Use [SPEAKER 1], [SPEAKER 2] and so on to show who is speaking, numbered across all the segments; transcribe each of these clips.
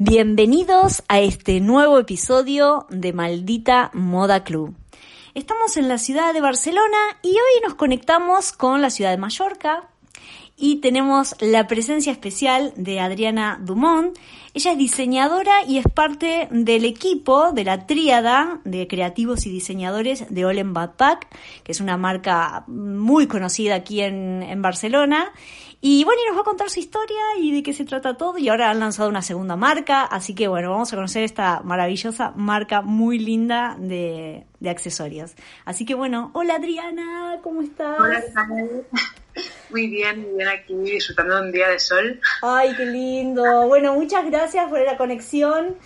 [SPEAKER 1] Bienvenidos a este nuevo episodio de Maldita Moda Club. Estamos en la ciudad de Barcelona y hoy nos conectamos con la ciudad de Mallorca y tenemos la presencia especial de Adriana Dumont. Ella es diseñadora y es parte del equipo de la tríada de creativos y diseñadores de Olen Backpack, que es una marca muy conocida aquí en, en Barcelona y bueno, y nos va a contar su historia y de qué se trata todo. Y ahora han lanzado una segunda marca, así que bueno, vamos a conocer esta maravillosa marca muy linda de, de accesorios. Así que bueno, hola Adriana, ¿cómo estás?
[SPEAKER 2] Hola, muy bien, muy bien aquí disfrutando de un día de sol.
[SPEAKER 1] Ay, qué lindo. Bueno, muchas gracias por la conexión.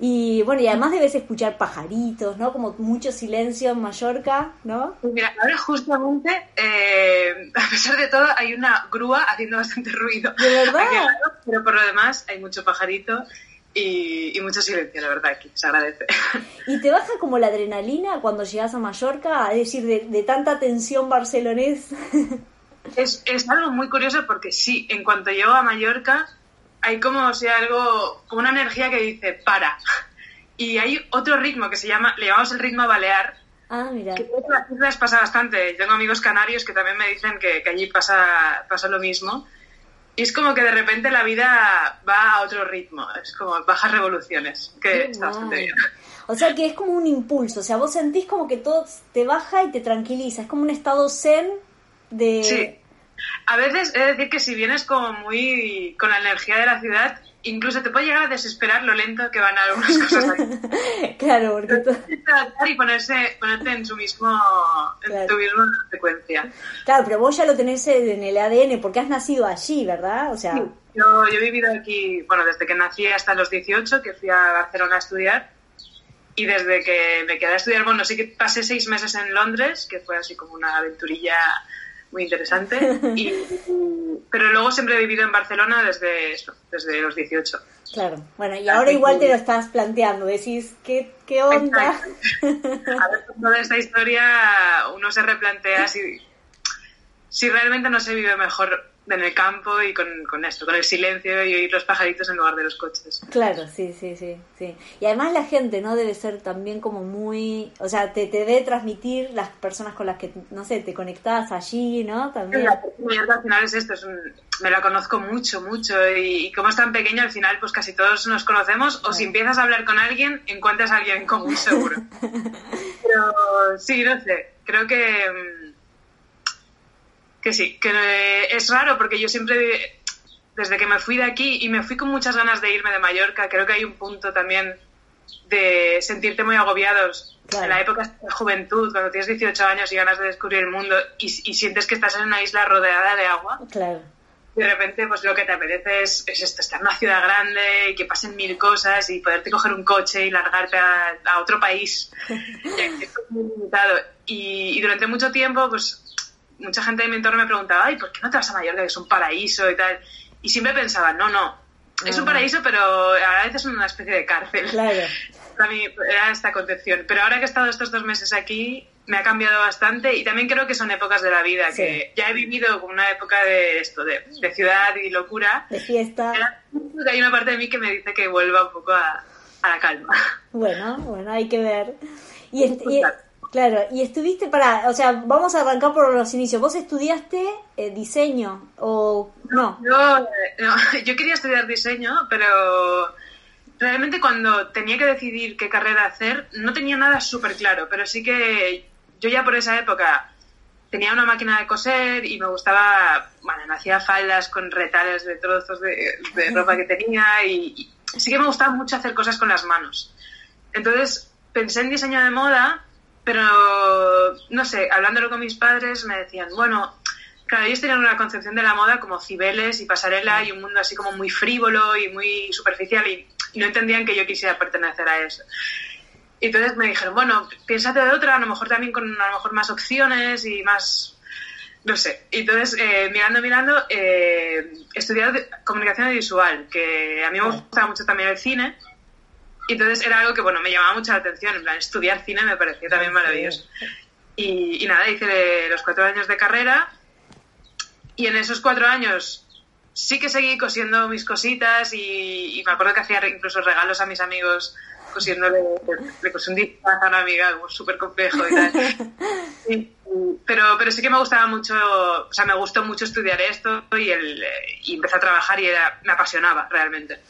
[SPEAKER 1] Y bueno, y además debes escuchar pajaritos, ¿no? Como mucho silencio en Mallorca, ¿no?
[SPEAKER 2] Mira, ahora justamente, eh, a pesar de todo, hay una grúa haciendo bastante ruido.
[SPEAKER 1] ¿De verdad?
[SPEAKER 2] pero por lo demás hay mucho pajarito y, mucho silencio, la verdad, aquí se agradece.
[SPEAKER 1] ¿Y te baja como la adrenalina cuando llegas a Mallorca? Es decir, de, de tanta tensión barcelonés.
[SPEAKER 2] Es, es algo muy curioso porque sí, en cuanto llego a Mallorca hay como, o sea, algo, como una energía que dice, para. Y hay otro ritmo que se llama, le llamamos el ritmo balear.
[SPEAKER 1] Ah, mira.
[SPEAKER 2] Que en las islas pasa bastante. Tengo amigos canarios que también me dicen que, allí pasa, pasa lo mismo. Y es como que de repente la vida va a otro ritmo. Es como bajas revoluciones, que está bastante bien.
[SPEAKER 1] O sea que es como un impulso. O sea, vos sentís como que todo te baja y te tranquiliza. Es como un estado zen de...
[SPEAKER 2] Sí a veces he de decir que si vienes como muy con la energía de la ciudad, incluso te puede llegar a desesperar lo lento que van algunas cosas aquí.
[SPEAKER 1] claro, porque tú...
[SPEAKER 2] y ponerse, ponerte en su mismo, en tu misma secuencia.
[SPEAKER 1] Claro, pero vos ya lo tenés en el ADN porque has nacido allí, ¿verdad? O sea...
[SPEAKER 2] Sí, yo, yo he vivido aquí, bueno, desde que nací hasta los 18, que fui a Barcelona a estudiar. Y desde que me quedé a estudiar, bueno, sí que pasé seis meses en Londres, que fue así como una aventurilla muy interesante. Y, pero luego siempre he vivido en Barcelona desde eso, desde los 18.
[SPEAKER 1] Claro, bueno, y ahora igual te lo estás planteando, decís, ¿qué, qué onda?
[SPEAKER 2] A ver, con toda esta historia uno se replantea si, si realmente no se vive mejor en el campo y con, con, esto, con el silencio y oír los pajaritos en lugar de los coches.
[SPEAKER 1] Claro, sí, sí, sí, sí. Y además la gente, ¿no? Debe ser también como muy, o sea, te, te debe transmitir las personas con las que, no sé, te conectas allí, ¿no? También.
[SPEAKER 2] La al final es esto, es me la conozco mucho, mucho y, como es tan pequeño, al final pues casi todos nos conocemos o si empiezas a hablar con alguien, encuentras a alguien en común seguro. Pero sí, no sé, creo que mm, que sí, que es raro porque yo siempre, desde que me fui de aquí y me fui con muchas ganas de irme de Mallorca, creo que hay un punto también de sentirte muy agobiados. En la época de juventud, cuando tienes 18 años y ganas de descubrir el mundo y, sientes que estás en una isla rodeada de agua.
[SPEAKER 1] Claro.
[SPEAKER 2] De repente, pues lo que te apetece es, esto, estar en una ciudad grande y que pasen mil cosas y poderte coger un coche y largarte a, otro país. es muy limitado. Y, y durante mucho tiempo, pues mucha gente de mi entorno me preguntaba, ay, ¿por qué no te vas a Mallorca, que es un paraíso y tal? Y siempre pensaba, no, no, es un paraíso, pero a veces es una especie de cárcel.
[SPEAKER 1] Claro.
[SPEAKER 2] Para mí era esta concepción. Pero ahora que he estado estos dos meses aquí, me ha cambiado bastante y también creo que son épocas de la vida, que ya he vivido una época de esto, de, ciudad y locura.
[SPEAKER 1] De fiesta.
[SPEAKER 2] Hay una parte de mí que me dice que vuelva un poco a, la calma.
[SPEAKER 1] Bueno, bueno, hay que ver. Y, y, Claro, y estuviste para, o sea, vamos a arrancar por los inicios. ¿Vos estudiaste eh, diseño o no?
[SPEAKER 2] Yo, no, yo quería estudiar diseño, pero realmente cuando tenía que decidir qué carrera hacer, no tenía nada súper claro, pero sí que yo ya por esa época tenía una máquina de coser y me gustaba, bueno, me hacía faldas con retales de trozos de, ropa que tenía y, y sí que me gustaba mucho hacer cosas con las manos. Entonces pensé en diseño de moda pero, no sé, hablándolo con mis padres me decían, bueno, claro, ellos tenían una concepción de la moda como cibeles y pasarela y un mundo así como muy frívolo y muy superficial y, no entendían que yo quisiera pertenecer a eso. Y entonces me dijeron, bueno, piénsate de otra, a lo mejor también con a lo mejor más opciones y más, no sé. Y entonces, eh, mirando, mirando, eh, estudié comunicación visual, que a mí me gustaba mucho también el cine y entonces era algo que, bueno, me llamaba mucho la atención, en plan, estudiar cine me pareció también maravilloso. Y, nada, hice los cuatro años de carrera y en esos cuatro años sí que seguí cosiendo mis cositas y, me acuerdo que hacía incluso regalos a mis amigos cosiéndole, le cosí un disfraz a una amiga súper complejo y tal. pero, pero sí que me gustaba mucho, o sea, me gustó mucho estudiar esto y, el, y empecé a trabajar y era, me apasionaba realmente.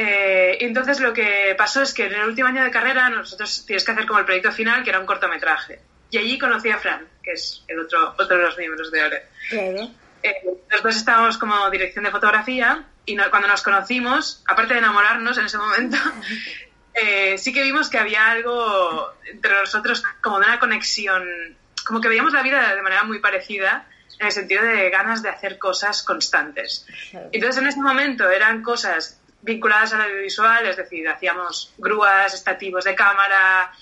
[SPEAKER 2] Eh, entonces lo que pasó es que en el último año de carrera nosotros tienes que hacer como el proyecto final, que era un cortometraje. Y allí conocí a Fran, que es el otro, otro de los miembros de OLE. Claro. Eh, los dos estábamos como dirección de fotografía y cuando nos conocimos, aparte de enamorarnos en ese momento, eh, sí que vimos que había algo entre nosotros como de una conexión, como que veíamos la vida de manera muy parecida en el sentido de ganas de hacer cosas constantes. Entonces en ese momento eran cosas vinculadas al audiovisual, es decir, hacíamos grúas, estativos de cámara,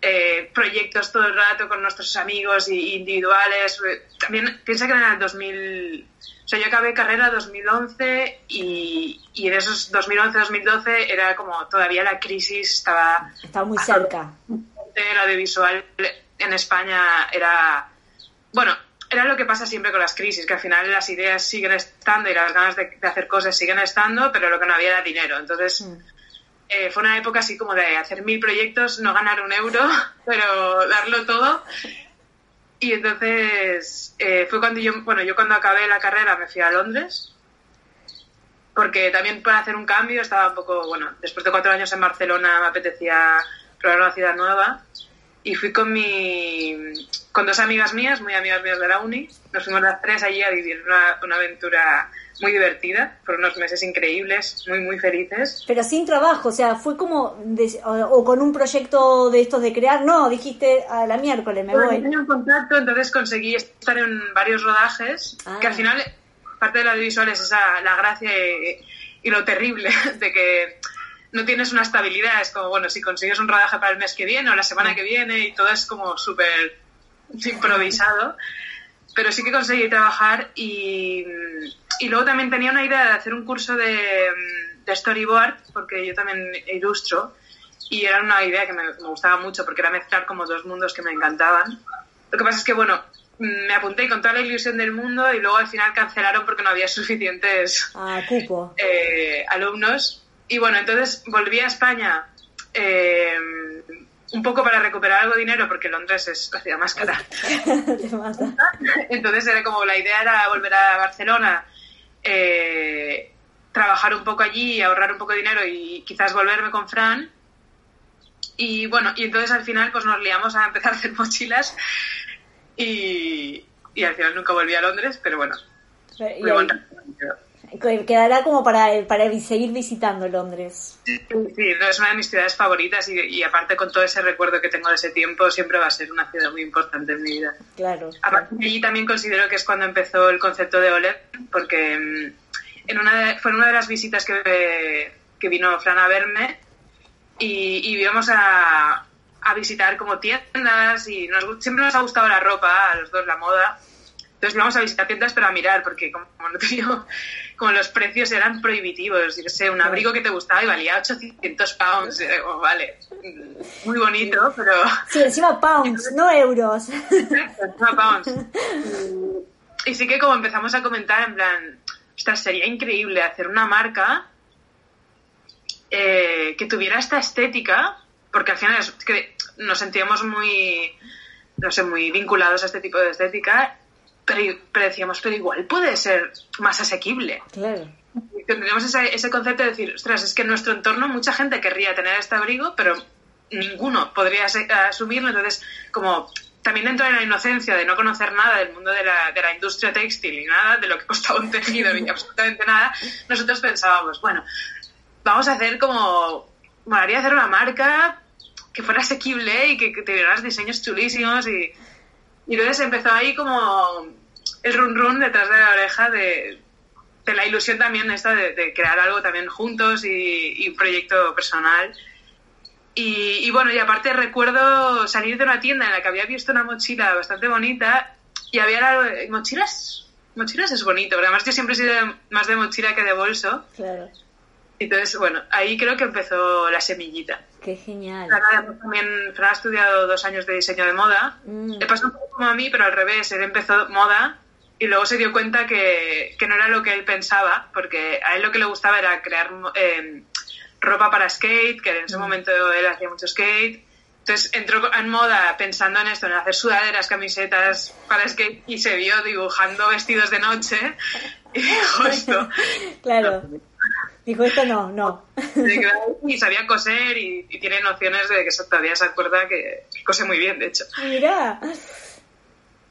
[SPEAKER 2] eh, proyectos todo el rato con nuestros amigos individuales. También piensa que en el 2000, o sea, yo acabé carrera en 2011 y, y en esos 2011-2012 era como todavía la crisis estaba...
[SPEAKER 1] Estaba muy cerca.
[SPEAKER 2] El audiovisual en España era... Bueno, era lo que pasa siempre con las crisis, que al final las ideas siguen estando y las ganas de, hacer cosas siguen estando, pero lo que no había era dinero. Entonces, mm. eh, fue una época así como de hacer mil proyectos, no ganar un euro, pero darlo todo. Y entonces eh, fue cuando yo, bueno, yo cuando acabé la carrera me fui a Londres, porque también para hacer un cambio estaba un poco, bueno, después de cuatro años en Barcelona me apetecía probar una ciudad nueva y fui con mi con dos amigas mías, muy amigas mías de la uni. Nos fuimos las tres allí a vivir una, una aventura muy divertida, por unos meses increíbles, muy, muy felices.
[SPEAKER 1] Pero sin trabajo, o sea, fue como, o, con un proyecto de estos de crear, no, dijiste a la miércoles me voy.
[SPEAKER 2] Tenía un contacto, entonces conseguí estar en varios rodajes, que al ah. final, parte de la audiovisual es esa, la gracia y lo terrible de que no tienes una estabilidad. Es como, bueno, si consigues un rodaje para el mes que viene o la semana que viene y todo es como súper improvisado. Pero sí que conseguí trabajar y, y, luego también tenía una idea de hacer un curso de, de storyboard, porque yo también ilustro, y era una idea que me, me, gustaba mucho porque era mezclar como dos mundos que me encantaban. Lo que pasa es que, bueno, me apunté con toda la ilusión del mundo y luego al final cancelaron porque no había suficientes
[SPEAKER 1] ah, cupo.
[SPEAKER 2] Eh, alumnos y bueno, entonces volví a España eh, un poco para recuperar algo de dinero porque Londres es la ciudad más cara. entonces era como la idea era volver a Barcelona, eh, trabajar un poco allí, ahorrar un poco de dinero y quizás volverme con Fran. Y bueno, y entonces al final pues nos liamos a empezar a hacer mochilas y, y al final nunca volví a Londres, pero bueno.
[SPEAKER 1] Quedará como para, para seguir visitando Londres.
[SPEAKER 2] Sí, es una de mis ciudades favoritas y, aparte con todo ese recuerdo que tengo de ese tiempo, siempre va a ser una ciudad muy importante en mi vida.
[SPEAKER 1] Claro.
[SPEAKER 2] Aparte, allí también considero que es cuando empezó el concepto de OLED, porque mm, en una fue una de las visitas que, que vino Fran a verme y, y íbamos a, a visitar como tiendas y nos, siempre nos ha gustado la ropa, a los dos la moda. Entonces íbamos a visitar tiendas pero a mirar, porque como no tenía como los precios eran prohibitivos. Yo sé, un abrigo que te gustaba y valía 800 pounds. vale, muy bonito, pero...
[SPEAKER 1] Sí, encima pounds, no euros.
[SPEAKER 2] Encima pounds. Y sí que como empezamos a comentar, en plan, ostras, sería increíble hacer una marca eh, que tuviera esta estética, porque al final es que nos sentíamos muy, no sé, muy vinculados a este tipo de estética pero, decíamos, pero igual puede ser más asequible.
[SPEAKER 1] Claro.
[SPEAKER 2] Tendríamos ese, ese concepto de decir, ostras, es que en nuestro entorno mucha gente querría tener este abrigo, pero ninguno podría asumirlo. Entonces, como también dentro de la inocencia de no conocer nada del mundo de la, de la industria textil y nada de lo que costaba un tejido ni absolutamente nada, nosotros pensábamos, bueno, vamos a hacer como, molaría hacer una marca que fuera asequible y que, que tuviera diseños chulísimos y y entonces empezó ahí como el run run detrás de la oreja de, de la ilusión también esta de, crear algo también juntos y, un proyecto personal. Y, bueno, y aparte recuerdo salir de una tienda en la que había visto una mochila bastante bonita y había mochilas. Mochilas es bonito, pero además yo siempre he sido más de mochila que de bolso.
[SPEAKER 1] Claro.
[SPEAKER 2] Entonces, bueno, ahí creo que empezó la semillita.
[SPEAKER 1] Qué genial.
[SPEAKER 2] también Fran ha estudiado dos años de diseño de moda. Mm. Le pasó un poco como a mí, pero al revés. Él empezó moda y luego se dio cuenta que, que, no era lo que él pensaba, porque a él lo que le gustaba era crear eh, ropa para skate, que en ese mm. momento él hacía mucho skate. Entonces entró en moda pensando en esto, en hacer sudaderas, camisetas para skate y se vio dibujando vestidos de noche y dijo esto.
[SPEAKER 1] claro. Dijo esto no, no.
[SPEAKER 2] Y sabía coser y, tiene nociones de que todavía se acuerda que cose muy bien, de hecho.
[SPEAKER 1] Mira,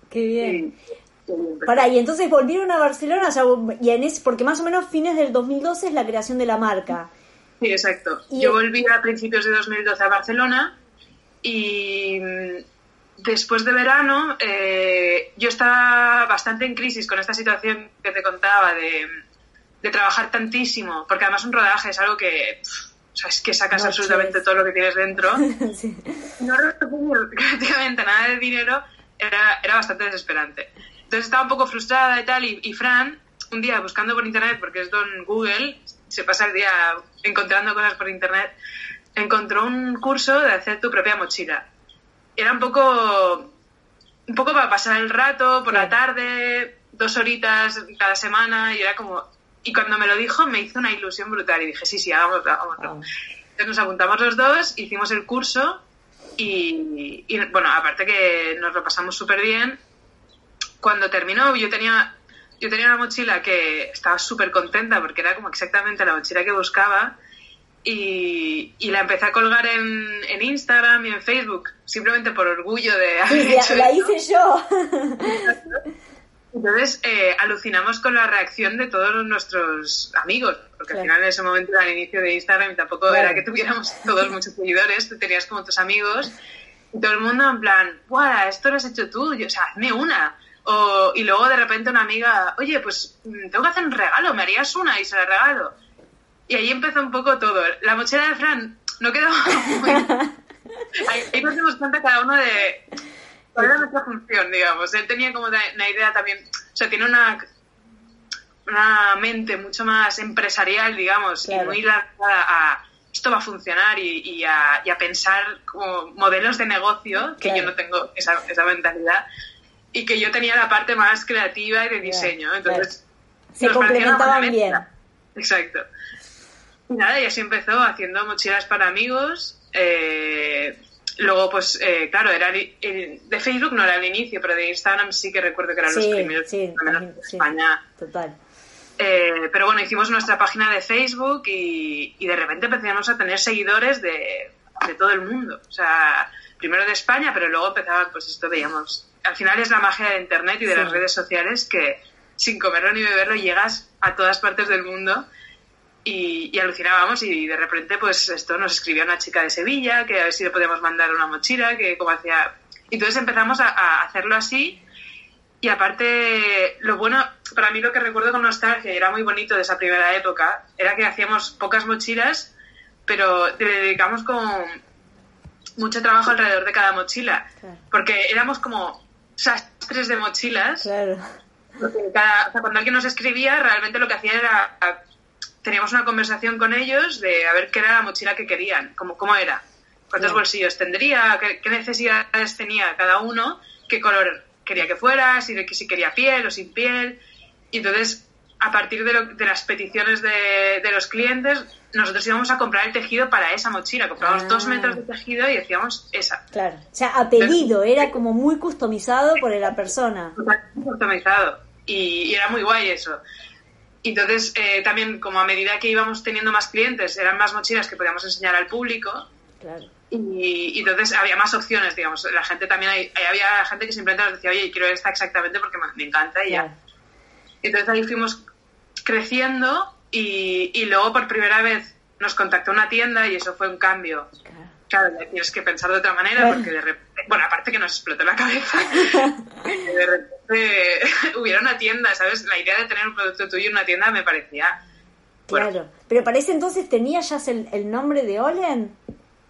[SPEAKER 1] qué bien. Para, y entonces volvieron a Barcelona, y en ese, porque más o menos fines del 2012 es la creación de la marca.
[SPEAKER 2] Sí, exacto. Yo volví a principios de 2012 a Barcelona y mm, después de verano eh, yo estaba bastante en crisis con esta situación que te contaba de, trabajar tantísimo, porque además un rodaje es algo que... o sea, es que sacas absolutamente todo lo que tienes dentro. No recibir prácticamente nada de dinero era, era bastante desesperante. Entonces estaba un poco frustrada y tal, y, y Fran, un día buscando por internet, porque es don Google, se pasa el día encontrando cosas por internet, encontró un curso de hacer tu propia mochila. Era un poco, un poco para pasar el rato, por la tarde, dos horitas cada semana, y era como... Y cuando me lo dijo me hizo una ilusión brutal y dije, sí, sí, hagámoslo, hagámoslo. Entonces nos apuntamos los dos, hicimos el curso y, y bueno, aparte que nos lo pasamos súper bien, cuando terminó yo tenía yo tenía una mochila que estaba súper contenta porque era como exactamente la mochila que buscaba y, la empecé a colgar en, en, Instagram y en Facebook simplemente por orgullo de
[SPEAKER 1] haber hecho la, hice yo.
[SPEAKER 2] Entonces eh, alucinamos con la reacción de todos nuestros amigos, porque al final en ese momento al inicio de Instagram tampoco era que tuviéramos todos muchos seguidores, tú tenías como tus amigos y todo el mundo en plan, ¡guau! Esto lo has hecho tú, o sea, hazme una. O, y luego de repente una amiga, oye, pues mm, tengo que hacer un regalo, ¿me harías una? Y se la regalo. Y ahí empezó un poco todo. La mochila de Fran no quedó muy... ahí, nos dimos cuenta cada uno de cuál era nuestra función, digamos. Él tenía como una idea también, o sea, tiene una, una mente mucho más empresarial, digamos, y muy lanzada a esto va a funcionar y, a, pensar como modelos de negocio, que yo no tengo esa, esa mentalidad y que yo tenía la parte más creativa y de diseño. Entonces,
[SPEAKER 1] se complementaban bien.
[SPEAKER 2] Exacto. Y nada, y así empezó haciendo mochilas para amigos. Eh, luego, pues, eh, claro, era de Facebook no era el inicio, pero de Instagram sí que recuerdo que eran los primeros, sí, en España.
[SPEAKER 1] Total.
[SPEAKER 2] Eh, pero bueno, hicimos nuestra página de Facebook y, y de repente empezamos a tener seguidores de, de, todo el mundo. O sea, primero de España, pero luego empezaba, pues esto veíamos al final es la magia de Internet y de las redes sociales que sin comerlo ni beberlo llegas a todas partes del mundo y, alucinábamos y de repente pues esto nos escribió una chica de Sevilla que a ver si le podíamos mandar una mochila, que como hacía... Y entonces empezamos a, hacerlo así y aparte lo bueno, para mí lo que recuerdo con nostalgia y era muy bonito de esa primera época era que hacíamos pocas mochilas pero le dedicamos con mucho trabajo alrededor de cada mochila porque éramos como sastres de mochilas.
[SPEAKER 1] Claro.
[SPEAKER 2] cuando alguien nos escribía, realmente lo que hacía era. Teníamos una conversación con ellos de a ver qué era la mochila que querían, cómo, cómo era, cuántos bolsillos tendría, qué, necesidades tenía cada uno, qué color quería que fuera, si, si quería piel o sin piel. Y entonces, a partir de, las peticiones de, de los clientes, nosotros íbamos a comprar el tejido para esa mochila. Compramos dos ah. metros de tejido y decíamos esa.
[SPEAKER 1] Claro. O sea, a pedido, era como muy customizado por la persona.
[SPEAKER 2] Customizado. Y, era muy guay eso. Entonces, eh, también como a medida que íbamos teniendo más clientes, eran más mochilas que podíamos enseñar al público.
[SPEAKER 1] Claro.
[SPEAKER 2] Y, entonces había más opciones, digamos. La gente también, hay, había gente que simplemente nos decía, oye, quiero esta exactamente porque me, encanta y ya. Entonces ahí fuimos creciendo y, luego por primera vez nos contactó una tienda y eso fue un cambio. Claro, tienes que pensar de otra manera porque de repente, bueno, aparte que nos explotó la cabeza, de repente hubiera una tienda, ¿sabes? La idea de tener un producto tuyo en una tienda me parecía...
[SPEAKER 1] Claro, pero para ese entonces tenía ya el, nombre de Olen.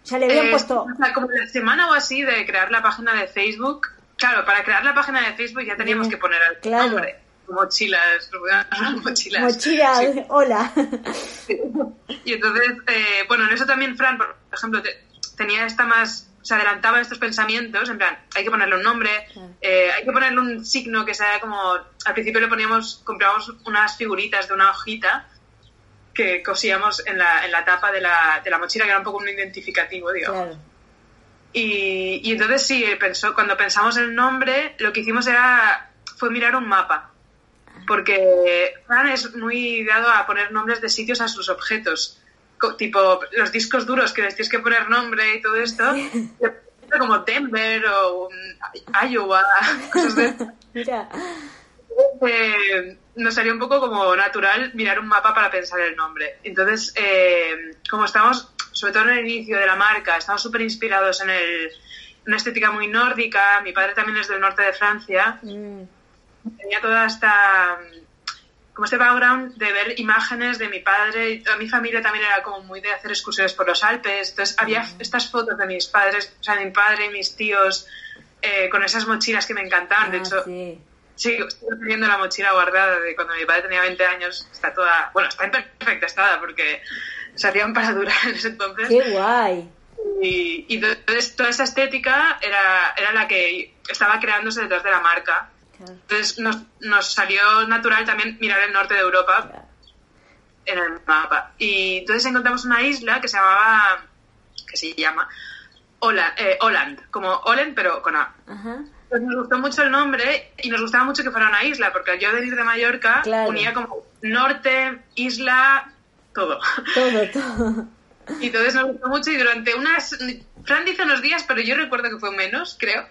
[SPEAKER 1] Ya le habían eh, puesto...
[SPEAKER 2] como la semana o así de crear la página de Facebook. Claro, para crear la página de Facebook ya teníamos que poner el nombre mochilas, mochilas.
[SPEAKER 1] Mochilas, hola.
[SPEAKER 2] Y entonces, eh, bueno, en eso también Fran, por ejemplo, tenía esta más se adelantaba a estos pensamientos, en plan, hay que ponerle un nombre, eh, hay que ponerle un signo que sea como, al principio le poníamos, comprábamos unas figuritas de una hojita que cosíamos en la, en la tapa de la, de la mochila, que era un poco un identificativo, digamos. Y, y, entonces sí, pensó, cuando pensamos en el nombre, lo que hicimos era, fue mirar un mapa. Porque Fran es muy dado a poner nombres de sitios a sus objetos tipo los discos duros que les tienes que poner nombre y todo esto, como Denver o Iowa, cosas de... Mira. Eh, nos salió un poco como natural mirar un mapa para pensar el nombre. Entonces, eh, como estamos, sobre todo en el inicio de la marca, estamos súper inspirados en el, una estética muy nórdica, mi padre también es del norte de Francia, mm. Tenía toda esta como este background de ver imágenes de mi padre y toda mi familia también era como muy de hacer excursiones por los Alpes. Entonces había estas fotos de mis padres, o sea, de mi padre y mis tíos eh, con esas mochilas que me encantaban. de ah, hecho, sí. sigo teniendo la mochila guardada de cuando mi padre tenía 20 años. Está toda, bueno, está en perfecta estada porque se hacían para durar en ese entonces.
[SPEAKER 1] ¡Qué guay!
[SPEAKER 2] Y, y entonces toda esa estética era, era la que estaba creándose detrás de la marca. Entonces nos, nos, salió natural también mirar el norte de Europa en el mapa. Y entonces encontramos una isla que se llamaba, que se llama Holland, eh, Holland como Holland pero con A. Pues nos gustó mucho el nombre y nos gustaba mucho que fuera una isla, porque yo venir de Mallorca unía como norte, isla, todo.
[SPEAKER 1] Todo, todo.
[SPEAKER 2] Y entonces nos gustó mucho y durante unas... Fran dice unos días, pero yo recuerdo que fue menos, creo.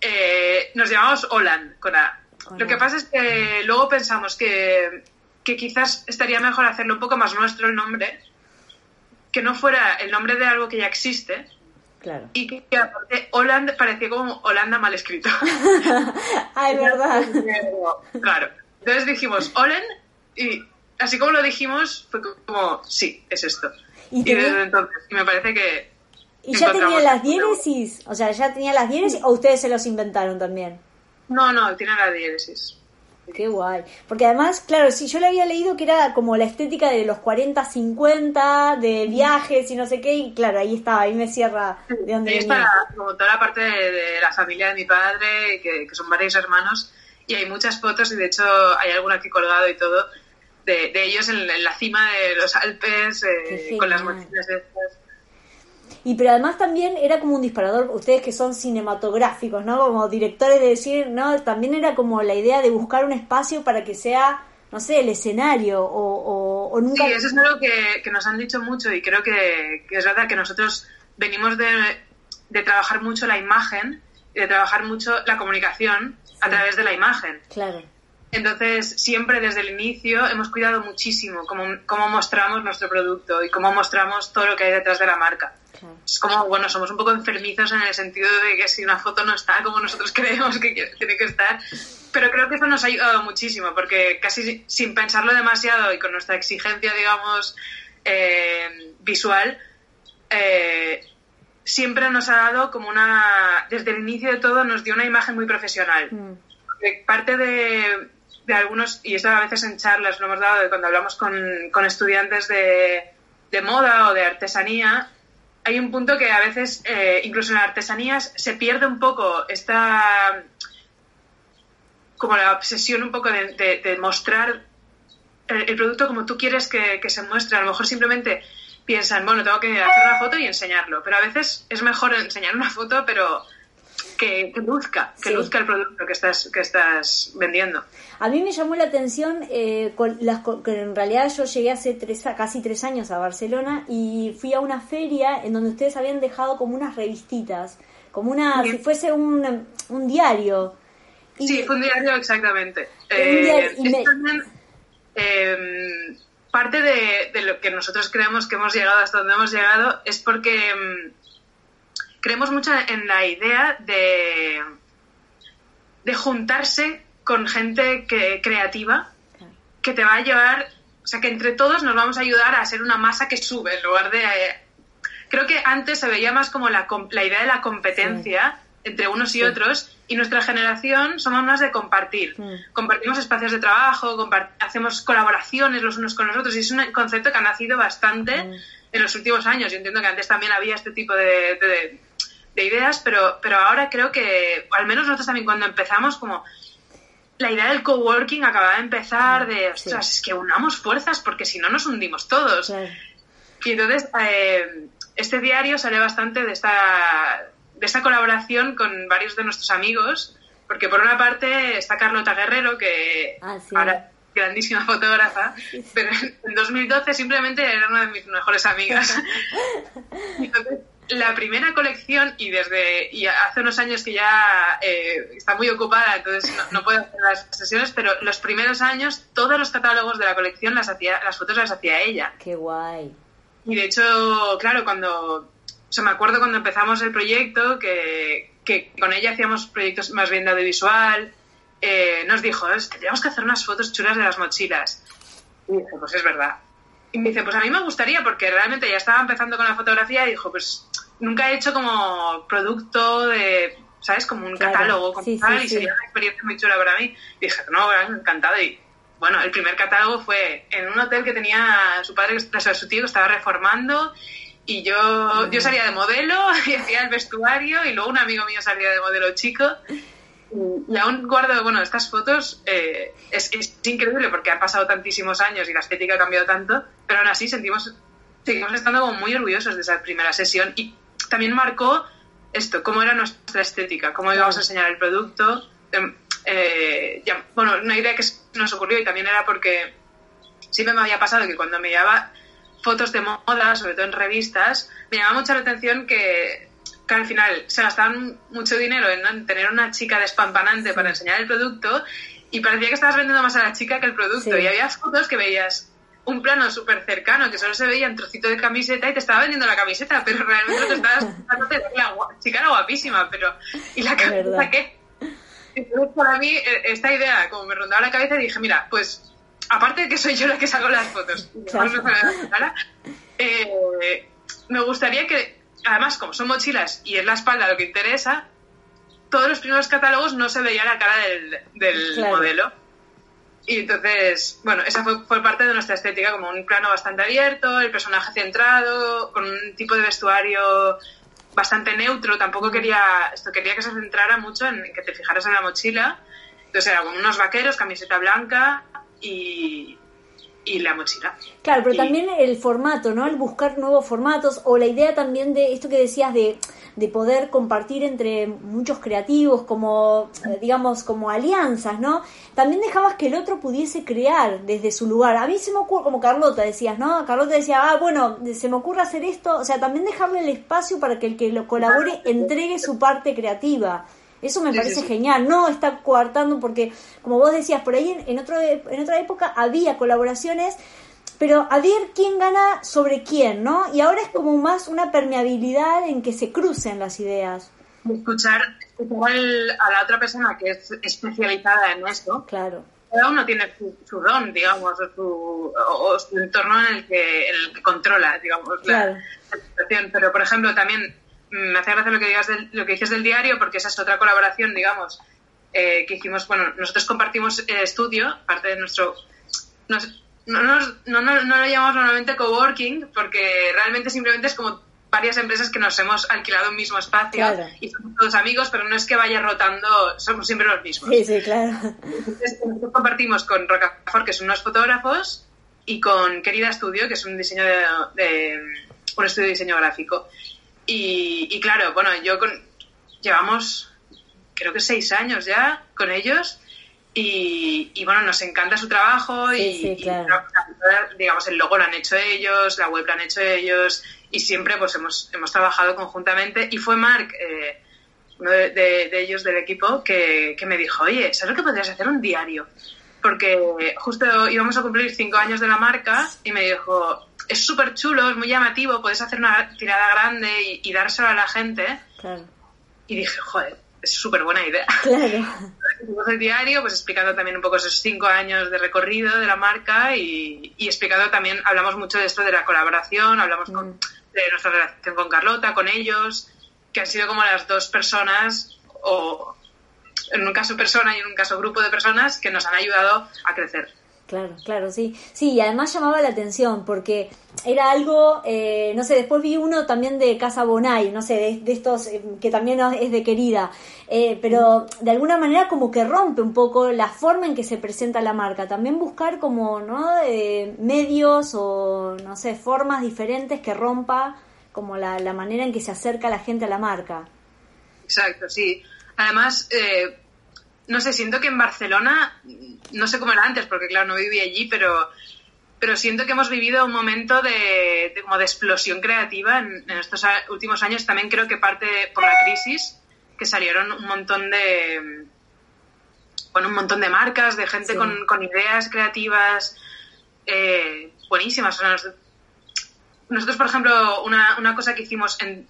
[SPEAKER 2] Eh, nos llamamos Holland con A. Lo que pasa es que luego pensamos que, quizás estaría mejor hacerlo un poco más nuestro el nombre, que no fuera el nombre de algo que ya existe.
[SPEAKER 1] Claro.
[SPEAKER 2] Y que, aparte Holland parecía como Holanda mal escrito.
[SPEAKER 1] ah, es verdad.
[SPEAKER 2] claro. Entonces dijimos Holland y así como lo dijimos fue como, sí, es esto. Y, desde entonces, y me parece que
[SPEAKER 1] ¿Y ya tenía las diéresis? O sea, ¿ya tenía las diéresis o ustedes se los inventaron también?
[SPEAKER 2] No, no, tiene las diéresis.
[SPEAKER 1] Qué guay. Porque además, claro, si yo le había leído que era como la estética de los 40, 50, de viajes y no sé qué, y claro, ahí estaba, ahí me cierra de dónde
[SPEAKER 2] Ahí está como toda la parte de, la familia de mi padre, que, son varios hermanos, y hay muchas fotos, y de hecho hay alguna aquí colgado y todo, de, ellos en, la cima de los Alpes, eh, con las mochilas estas.
[SPEAKER 1] Y pero además también era como un disparador, ustedes que son cinematográficos, ¿no? Como directores de decir, ¿no? También era como la idea de buscar un espacio para que sea, no sé, el escenario o, o, nunca...
[SPEAKER 2] Sí, eso es algo que, nos han dicho mucho y creo que, es verdad que nosotros venimos de, de, trabajar mucho la imagen y de trabajar mucho la comunicación a través de la imagen.
[SPEAKER 1] Claro.
[SPEAKER 2] Entonces, siempre desde el inicio hemos cuidado muchísimo cómo, cómo mostramos nuestro producto y cómo mostramos todo lo que hay detrás de la marca. Es como, bueno, somos un poco enfermizos en el sentido de que si una foto no está como nosotros creemos que tiene que estar, pero creo que eso nos ha ayudado muchísimo porque casi sin pensarlo demasiado y con nuestra exigencia, digamos, eh, visual, eh, siempre nos ha dado como una, desde el inicio de todo nos dio una imagen muy profesional. Mm. Parte de, de, algunos, y esto a veces en charlas lo hemos dado de cuando hablamos con, con estudiantes de, de moda o de artesanía, hay un punto que a veces, eh, incluso en las artesanías, se pierde un poco esta. como la obsesión un poco de, mostrar el, producto como tú quieres que, se muestre. A lo mejor simplemente piensan, bueno, tengo que hacer una foto y enseñarlo. Pero a veces es mejor enseñar una foto, pero que, luzca, que luzca el producto que estás, que estás vendiendo.
[SPEAKER 1] A mí me llamó la atención, eh, con las, que en realidad yo llegué hace tres, casi tres años a Barcelona y fui a una feria en donde ustedes habían dejado como unas revistitas, como una, si fuese un, un diario.
[SPEAKER 2] sí, fue un diario exactamente. Eh, em, parte de, de, lo que nosotros creemos que hemos llegado hasta donde hemos llegado es porque em, creemos mucho en la idea de, de juntarse con gente que, creativa que te va a llevar, o sea, que entre todos nos vamos a ayudar a ser una masa que sube en lugar de... Eh, creo que antes se veía más como la, la idea de la competencia entre unos y otros y nuestra generación somos más de compartir. Compartimos espacios de trabajo, hacemos colaboraciones los unos con los otros y es un concepto que ha nacido bastante en los últimos años. Yo entiendo que antes también había este tipo de ideas, pero, pero ahora creo que, al menos nosotros también cuando empezamos, como la idea del coworking acababa de empezar, de, ostras, es que unamos fuerzas porque si no nos hundimos todos. Y entonces, eh, este diario sale bastante de esta, de esta colaboración con varios de nuestros amigos, porque por una parte está Carlota Guerrero, que
[SPEAKER 1] Ah, sí.
[SPEAKER 2] ahora grandísima fotógrafa, pero en 2012 simplemente era una de mis mejores amigas. Entonces, la primera colección, y desde y hace unos años que ya eh, está muy ocupada, entonces no, no puede hacer las sesiones, pero los primeros años, todos los catálogos de la colección las hacía, las fotos las hacía ella.
[SPEAKER 1] Qué guay.
[SPEAKER 2] Y de hecho, claro, cuando. O sea, me acuerdo cuando empezamos el proyecto que, que con ella hacíamos proyectos más bien de audiovisual. eh, nos dijo, es que tenemos que hacer unas fotos chulas de las mochilas. Y dije, pues es verdad. Y me dice, pues a mí me gustaría, porque realmente ya estaba empezando con la fotografía y dijo, pues nunca he hecho como producto de, ¿sabes? Como un
[SPEAKER 1] Claro.
[SPEAKER 2] catálogo como
[SPEAKER 1] Sí,
[SPEAKER 2] tal,
[SPEAKER 1] sí,
[SPEAKER 2] y
[SPEAKER 1] sí.
[SPEAKER 2] sería una experiencia muy chula para mí. Y dije, no, encantado. Y bueno, el primer catálogo fue en un hotel que tenía su padre, o sea, su tío que estaba reformando. Y yo, yo salía de modelo y hacía el vestuario y luego un amigo mío salía de modelo chico. Y, y aún guardo, bueno, estas fotos eh, es, es increíble porque han pasado tantísimos años y la estética ha cambiado tanto, pero aún así sentimos, seguimos estando como muy orgullosos de esa primera sesión y también marcó esto, cómo era nuestra estética, cómo íbamos a enseñar el producto. Em, eh, ya, bueno, una idea que nos ocurrió y también era porque siempre me había pasado que cuando me llevaba fotos de moda, sobre todo en revistas, me llamaba mucho la atención que, que al final se gastaban mucho dinero en, en tener una chica despampanante para enseñar el producto y parecía que estabas vendiendo más a la chica que el producto.
[SPEAKER 1] Sí.
[SPEAKER 2] Y había fotos que veías un plano súper cercano que solo se veía un trocito de camiseta y te estaba vendiendo la camiseta, pero realmente que estabas dándote la chica era guapísima, pero ¿y la camiseta qué? Entonces, para mí, eh, esta idea, como me rondaba la cabeza, dije, mira, pues, aparte de que soy yo la que saco las fotos,
[SPEAKER 1] Claro.
[SPEAKER 2] eh, me gustaría que, además, como son mochilas y es la espalda lo que interesa, todos los primeros catálogos no se veía la cara del, del
[SPEAKER 1] Claro.
[SPEAKER 2] modelo. Y entonces, bueno, esa fue, fue parte de nuestra estética, como un plano bastante abierto, el personaje centrado, con un tipo de vestuario bastante neutro. Tampoco quería, esto quería que se centrara mucho en que te fijaras en la mochila. Entonces era como unos vaqueros, camiseta blanca y, y la mochila.
[SPEAKER 1] Claro, pero
[SPEAKER 2] Y-
[SPEAKER 1] también el formato, ¿no? El buscar nuevos formatos o la idea también de esto que decías de, de poder compartir entre muchos creativos como, eh, digamos, como alianzas, ¿no? También dejabas que el otro pudiese crear desde su lugar. A mí se me ocurre, como Carlota decías, ¿no? Carlota decía, ah, bueno, se me ocurre hacer esto, o sea, también dejarle el espacio para que el que lo colabore entregue su parte creativa. Eso me
[SPEAKER 2] Sí,
[SPEAKER 1] parece
[SPEAKER 2] sí, sí.
[SPEAKER 1] genial, no está coartando porque, como vos decías, por ahí en, en, otro, en otra época había colaboraciones, pero a ver quién gana sobre quién, ¿no? Y ahora es como más una permeabilidad en que se crucen las ideas.
[SPEAKER 2] Escuchar, escuchar a la otra persona que es especializada en esto,
[SPEAKER 1] Claro,
[SPEAKER 2] cada uno tiene su, su don, digamos, o su, o- su entorno en el que, en el que controla, digamos, la,
[SPEAKER 1] Claro.
[SPEAKER 2] la situación. Pero, por ejemplo, también me hace gracia lo que, digas del- lo que dices del diario, porque esa es otra colaboración, digamos, eh, que hicimos, bueno, nosotros compartimos el estudio, parte de nuestro... nos- no, nos- no, no, no lo llamamos normalmente coworking, porque realmente simplemente es como varias empresas que nos hemos alquilado un mismo espacio
[SPEAKER 1] Claro.
[SPEAKER 2] y somos todos amigos, pero no es que vaya rotando, somos siempre los mismos.
[SPEAKER 1] sí, sí, claro.
[SPEAKER 2] Entonces, nosotros compartimos con Rocafort, que son unos fotógrafos, y con Querida Studio, que es un diseño de, de- un estudio de diseño gráfico. Y, y claro, bueno, yo con llevamos creo que seis años ya con ellos y, y, bueno, nos encanta su trabajo
[SPEAKER 1] Sí,
[SPEAKER 2] y,
[SPEAKER 1] sí, claro.
[SPEAKER 2] digamos el logo lo han hecho ellos, la web lo han hecho ellos y siempre pues hemos, hemos trabajado conjuntamente y fue Mark, eh, uno de, de- de ellos del equipo, que, que me dijo, oye, ¿sabes lo que podrías hacer? Un diario. Porque justo íbamos a cumplir cinco años de la marca y me dijo, es súper chulo, es muy llamativo, puedes hacer una tirada grande y, y dárselo a la gente.
[SPEAKER 1] Claro,
[SPEAKER 2] Y dije, joder, es súper buena idea.
[SPEAKER 1] claro.
[SPEAKER 2] El diario, pues explicando también un poco esos cinco años de recorrido de la marca y, y explicando también, hablamos mucho de esto de la colaboración, hablamos con-
[SPEAKER 1] Mm.
[SPEAKER 2] de nuestra relación con Carlota, con ellos, que han sido como las dos personas, o en un caso persona y en un caso grupo de personas, que nos han ayudado a crecer.
[SPEAKER 1] Claro, claro, sí. Sí, y además llamaba la atención porque era algo, eh, no sé, después vi uno también de Casa Bonai, no sé, de, estos eh, que también es de querida, eh, pero de alguna manera como que rompe un poco la forma en que se presenta la marca. También buscar como, ¿no? medios o, no sé, formas diferentes que rompa como la, la manera en que se acerca la gente a la marca.
[SPEAKER 2] Exacto, sí. Además, eh, no sé, siento que en Barcelona, no sé cómo era antes, porque claro, no viví allí, pero, pero siento que hemos vivido un momento de, como de explosión creativa en, estos últimos años. También creo que parte por la crisis, que salieron un montón de bueno, un montón de marcas, de gente con, con, ideas creativas eh, buenísimas. nosotros, por ejemplo, una, una cosa que hicimos en,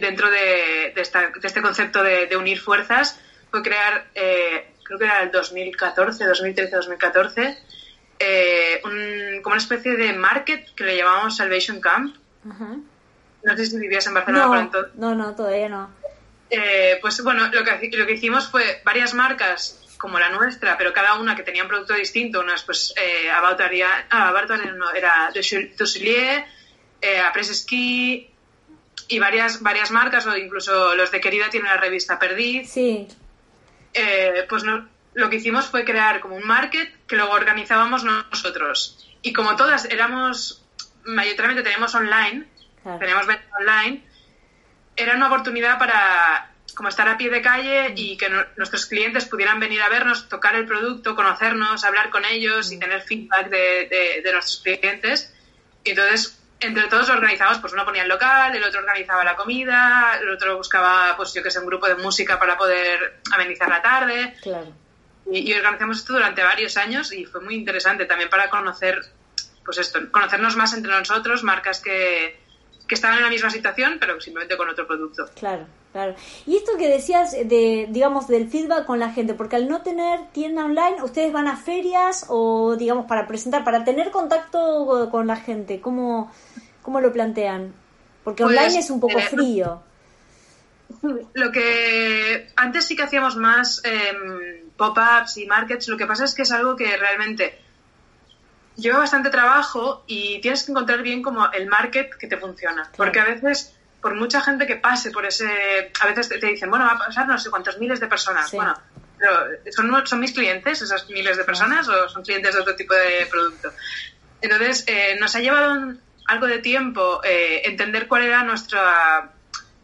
[SPEAKER 2] dentro de, de, esta, de, este concepto de, de unir fuerzas fue crear, eh, creo que era el 2014, 2013, 2014, eh, un, como una especie de market que le llamamos Salvation Camp. No sé si vivías en Barcelona
[SPEAKER 1] no,
[SPEAKER 2] por entonces.
[SPEAKER 1] No, no, todavía no.
[SPEAKER 2] Eh, pues bueno, lo que, lo que hicimos fue varias marcas como la nuestra, pero cada una que tenía un producto distinto. Unas, pues, eh, About Ariane, ah, About no, era Dusselier, eh, Après Ski y varias, varias marcas, o incluso los de Querida tienen la revista Perdiz.
[SPEAKER 1] Sí.
[SPEAKER 2] Eh, pues lo que hicimos fue crear como un market que luego organizábamos nosotros. Y como todas éramos, mayoritariamente teníamos online, teníamos venta online, era una oportunidad para como estar a pie de calle y que nuestros clientes pudieran venir a vernos, tocar el producto, conocernos, hablar con ellos y tener feedback de, de nuestros clientes. Y entonces entre todos organizamos, pues uno ponía el local, el otro organizaba la comida, el otro buscaba, pues yo que sé, un grupo de música para poder amenizar la tarde.
[SPEAKER 1] Claro.
[SPEAKER 2] Y, organizamos esto durante varios años y fue muy interesante también para conocer, pues esto, conocernos más entre nosotros, marcas que, que estaban en la misma situación, pero simplemente con otro producto.
[SPEAKER 1] Claro, claro. Y esto que decías de, digamos, del feedback con la gente, porque al no tener tienda online, ustedes van a ferias o, digamos, para presentar, para tener contacto con la gente, ¿cómo, cómo lo plantean? Porque pues, online es un poco eh, frío.
[SPEAKER 2] Lo que antes sí que hacíamos más em, pop-ups y markets, lo que pasa es que es algo que realmente lleva bastante trabajo y tienes que encontrar bien como el market que te funciona. Porque a veces, por mucha gente que pase por ese... A veces te, dicen, bueno, va a pasar no sé cuántos miles de personas. Bueno, pero ¿son, ¿son mis clientes esas miles de personas o son clientes de otro tipo de producto? Entonces, eh, nos ha llevado algo de tiempo eh, entender cuál era nuestra,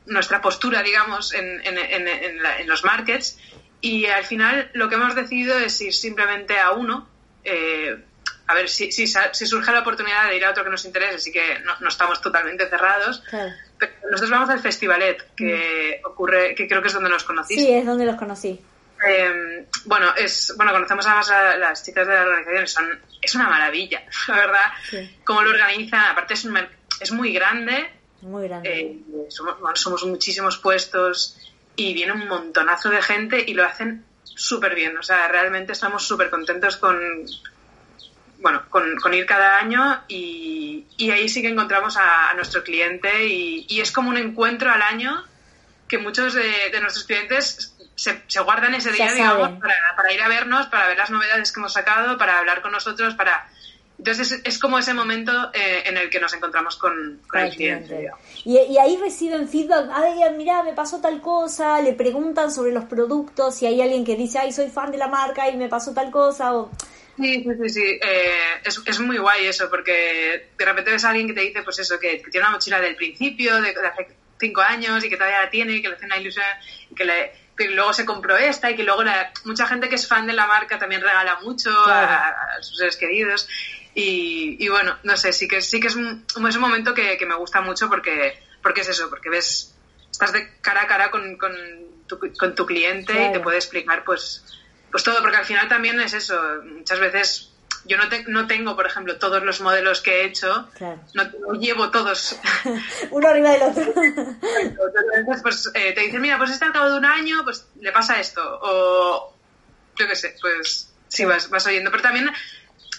[SPEAKER 2] nuestra postura, digamos, en, en, en, en, los markets y al final lo que hemos decidido es ir simplemente a uno. Eh, a ver, si, si, si, surge la oportunidad de ir a otro que nos interese, así que no, estamos totalmente cerrados. Pero nosotros vamos al Festivalet, que mm. ocurre, que creo que es donde nos conociste.
[SPEAKER 1] Sí, es donde los conocí.
[SPEAKER 2] Eh, bueno, es, bueno, conocemos además a las chicas de la organización, son, es una maravilla, la verdad, sí. cómo lo organizan, aparte es, un, es muy grande,
[SPEAKER 1] muy grande.
[SPEAKER 2] Eh, somos, bueno, somos muchísimos puestos y viene un montonazo de gente y lo hacen súper bien, o sea, realmente estamos súper contentos con, bueno, con, con, ir cada año y, y, ahí sí que encontramos a, a nuestro cliente y, y, es como un encuentro al año que muchos de, de nuestros clientes se, se, guardan ese día, digamos, para, para, ir a vernos, para ver las novedades que hemos sacado, para hablar con nosotros, para... Entonces es, es como ese momento eh, en el que nos encontramos con, con el cliente.
[SPEAKER 1] Y, y, ahí reciben feedback, ay, mira, me pasó tal cosa, le preguntan sobre los productos, si hay alguien que dice, ay, soy fan de la marca y me pasó tal cosa, o
[SPEAKER 2] Sí, sí, sí, sí. Eh, es, es, muy guay eso, porque de repente ves a alguien que te dice, pues eso, que, que tiene una mochila del principio, de, de, hace cinco años y que todavía la tiene y que le hace una ilusión y que, le, que luego se compró esta y que luego la, mucha gente que es fan de la marca también regala mucho claro. a, a, sus seres queridos. Y, y, bueno, no sé, sí que, sí que es, un, es un momento que, que, me gusta mucho porque, porque es eso, porque ves, estás de cara a cara con, con, tu, con tu cliente claro. y te puede explicar, pues pues todo, porque al final también es eso. Muchas veces yo no, te, no tengo, por ejemplo, todos los modelos que he hecho,
[SPEAKER 1] claro.
[SPEAKER 2] no, no, llevo todos.
[SPEAKER 1] Uno arriba del otro.
[SPEAKER 2] Entonces, pues eh, te dicen, mira, pues este al cabo de un año, pues le pasa esto. O yo qué sé, pues sí, vas, vas oyendo. Pero también,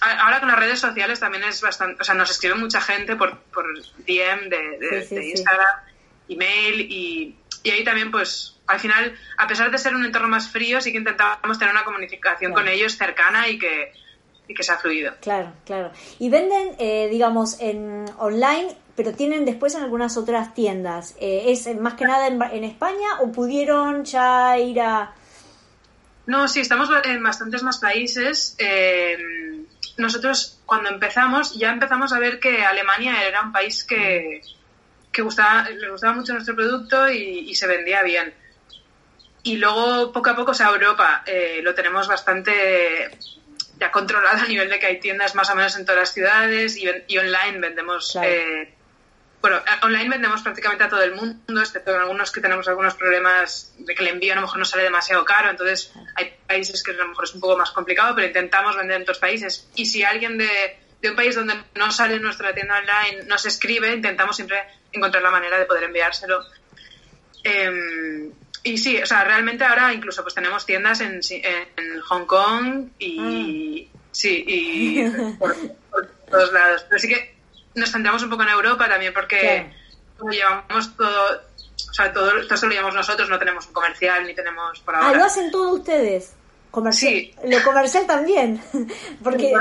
[SPEAKER 2] ahora con las redes sociales también es bastante, o sea, nos escribe mucha gente por, por DM de, de, sí, sí, de Instagram, sí. email, y, y ahí también, pues, al final, a pesar de ser un entorno más frío, sí que intentamos tener una comunicación claro. con ellos cercana y que, y que sea fluido.
[SPEAKER 1] Claro, claro. Y venden, eh, digamos, en online, pero tienen después en algunas otras tiendas. Eh, ¿Es más que nada en, en, España o pudieron ya ir a...?
[SPEAKER 2] No, sí, estamos en bastantes más países. Eh, nosotros cuando empezamos, ya empezamos a ver que Alemania era un país que, que gustaba, les gustaba mucho nuestro producto y, y se vendía bien. Y luego, poco a poco, o sea, Europa eh, lo tenemos bastante ya controlado a nivel de que hay tiendas más o menos en todas las ciudades y, y online vendemos. Claro. Eh, bueno, online vendemos prácticamente a todo el mundo, excepto en algunos que tenemos algunos problemas de que el envío a lo mejor no sale demasiado caro, entonces hay países que a lo mejor es un poco más complicado, pero intentamos vender en otros países. Y si alguien de, de un país donde no sale nuestra tienda online nos escribe, intentamos siempre encontrar la manera de poder enviárselo. Eh, y sí, o sea, realmente ahora incluso pues tenemos tiendas en, en Hong Kong y mm. sí, y por, por, todos lados. Pero sí que nos centramos un poco en Europa también porque como llevamos todo, o sea, todo, esto lo llevamos nosotros, no tenemos un comercial ni tenemos por ahora.
[SPEAKER 1] Ah, lo hacen todos ustedes. Comercial. Sí. Lo comercial también. porque,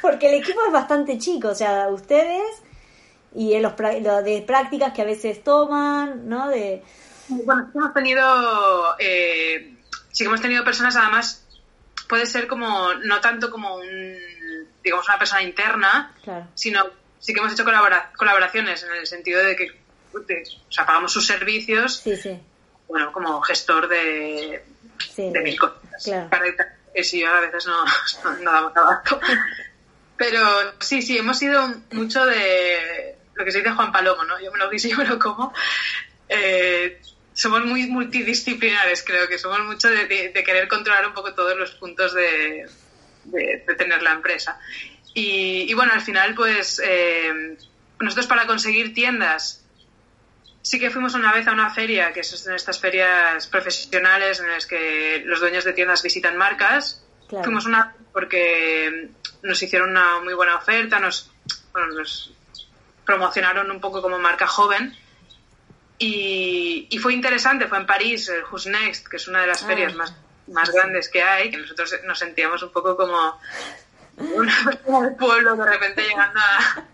[SPEAKER 1] porque el equipo es bastante chico, o sea, ustedes y los, lo de prácticas que a veces toman, ¿no? De
[SPEAKER 2] bueno, hemos tenido, eh, sí que hemos tenido personas, además, puede ser como, no tanto como un, digamos, una persona interna,
[SPEAKER 1] claro.
[SPEAKER 2] sino sí que hemos hecho colabora colaboraciones en el sentido de que, de, o sea, pagamos sus servicios,
[SPEAKER 1] sí, sí.
[SPEAKER 2] bueno, como gestor de,
[SPEAKER 1] sí,
[SPEAKER 2] de mil cosas.
[SPEAKER 1] Claro.
[SPEAKER 2] Si a veces no, no damos abasto. Pero sí, sí, hemos sido mucho de lo que se dice Juan Palomo, ¿no? Yo me lo guiso y yo me lo como. Eh, somos muy multidisciplinares, creo que somos mucho de, de, de querer controlar un poco todos los puntos de, de tener la empresa. Y, y, bueno, al final, pues eh, nosotros para conseguir tiendas, sí que fuimos una vez a una feria, que son estas ferias profesionales en las que los dueños de tiendas visitan marcas.
[SPEAKER 1] Claro.
[SPEAKER 2] Fuimos una porque nos hicieron una muy buena oferta, nos, bueno, nos promocionaron un poco como marca joven y, y, fue interesante, fue en París, el Who's Next, que es una de las ferias ah, más, más grandes que hay, que nosotros nos sentíamos un poco como una persona del pueblo de repente llegando a,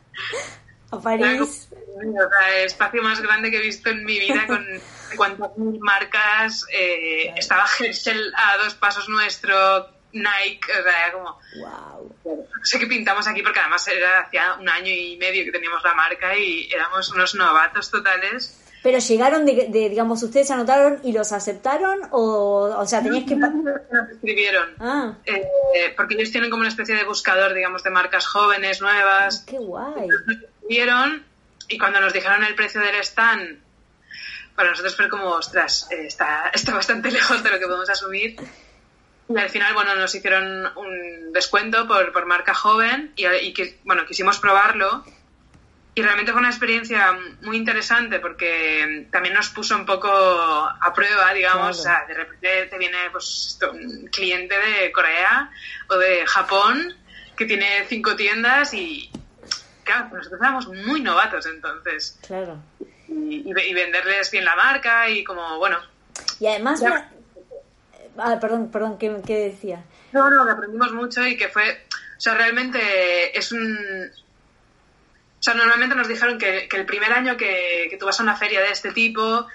[SPEAKER 1] a París.
[SPEAKER 2] O sea, el espacio más grande que he visto en mi vida con cuantas mil marcas. Eh, claro. Estaba Herschel a dos pasos nuestro, Nike, o sea, como...
[SPEAKER 1] Wow.
[SPEAKER 2] No sé qué pintamos aquí porque además era hacía un año y medio que teníamos la marca y éramos unos novatos totales.
[SPEAKER 1] Pero llegaron de, de, digamos, ustedes anotaron y los aceptaron o, o sea, tenías que...
[SPEAKER 2] Nos escribieron.
[SPEAKER 1] Ah.
[SPEAKER 2] Eh, porque ellos tienen como una especie de buscador, digamos, de marcas jóvenes, nuevas.
[SPEAKER 1] Oh, ¡Qué guay!
[SPEAKER 2] Nos escribieron y cuando nos dijeron el precio del stand, para nosotros fue como, ostras, eh, está, está bastante lejos de lo que podemos asumir. Y al final, bueno, nos hicieron un descuento por, por marca joven y, y bueno, quisimos probarlo y realmente fue una experiencia muy interesante porque también nos puso un poco a prueba, digamos, claro. o sea, de repente te viene pues, un cliente de Corea o de Japón que tiene cinco tiendas y, claro, nosotros éramos muy novatos entonces.
[SPEAKER 1] Claro.
[SPEAKER 2] Y, y, venderles bien la marca y como, bueno.
[SPEAKER 1] Y además... Ya... Ah, perdón, perdón, ¿qué, ¿qué decía?
[SPEAKER 2] No, no, que aprendimos mucho y que fue... O sea, realmente es un, o sea, normalmente nos dijeron que, que el primer año que, que, tú vas a una feria de este tipo,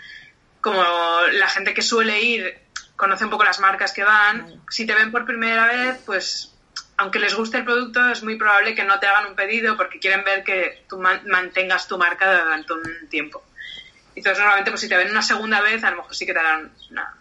[SPEAKER 2] como la gente que suele ir conoce un poco las marcas que van, vale. si te ven por primera vez, pues aunque les guste el producto, es muy probable que no te hagan un pedido porque quieren ver que tú man mantengas tu marca durante un tiempo. Entonces, normalmente, pues si te ven una segunda vez, a lo mejor sí que te harán una, un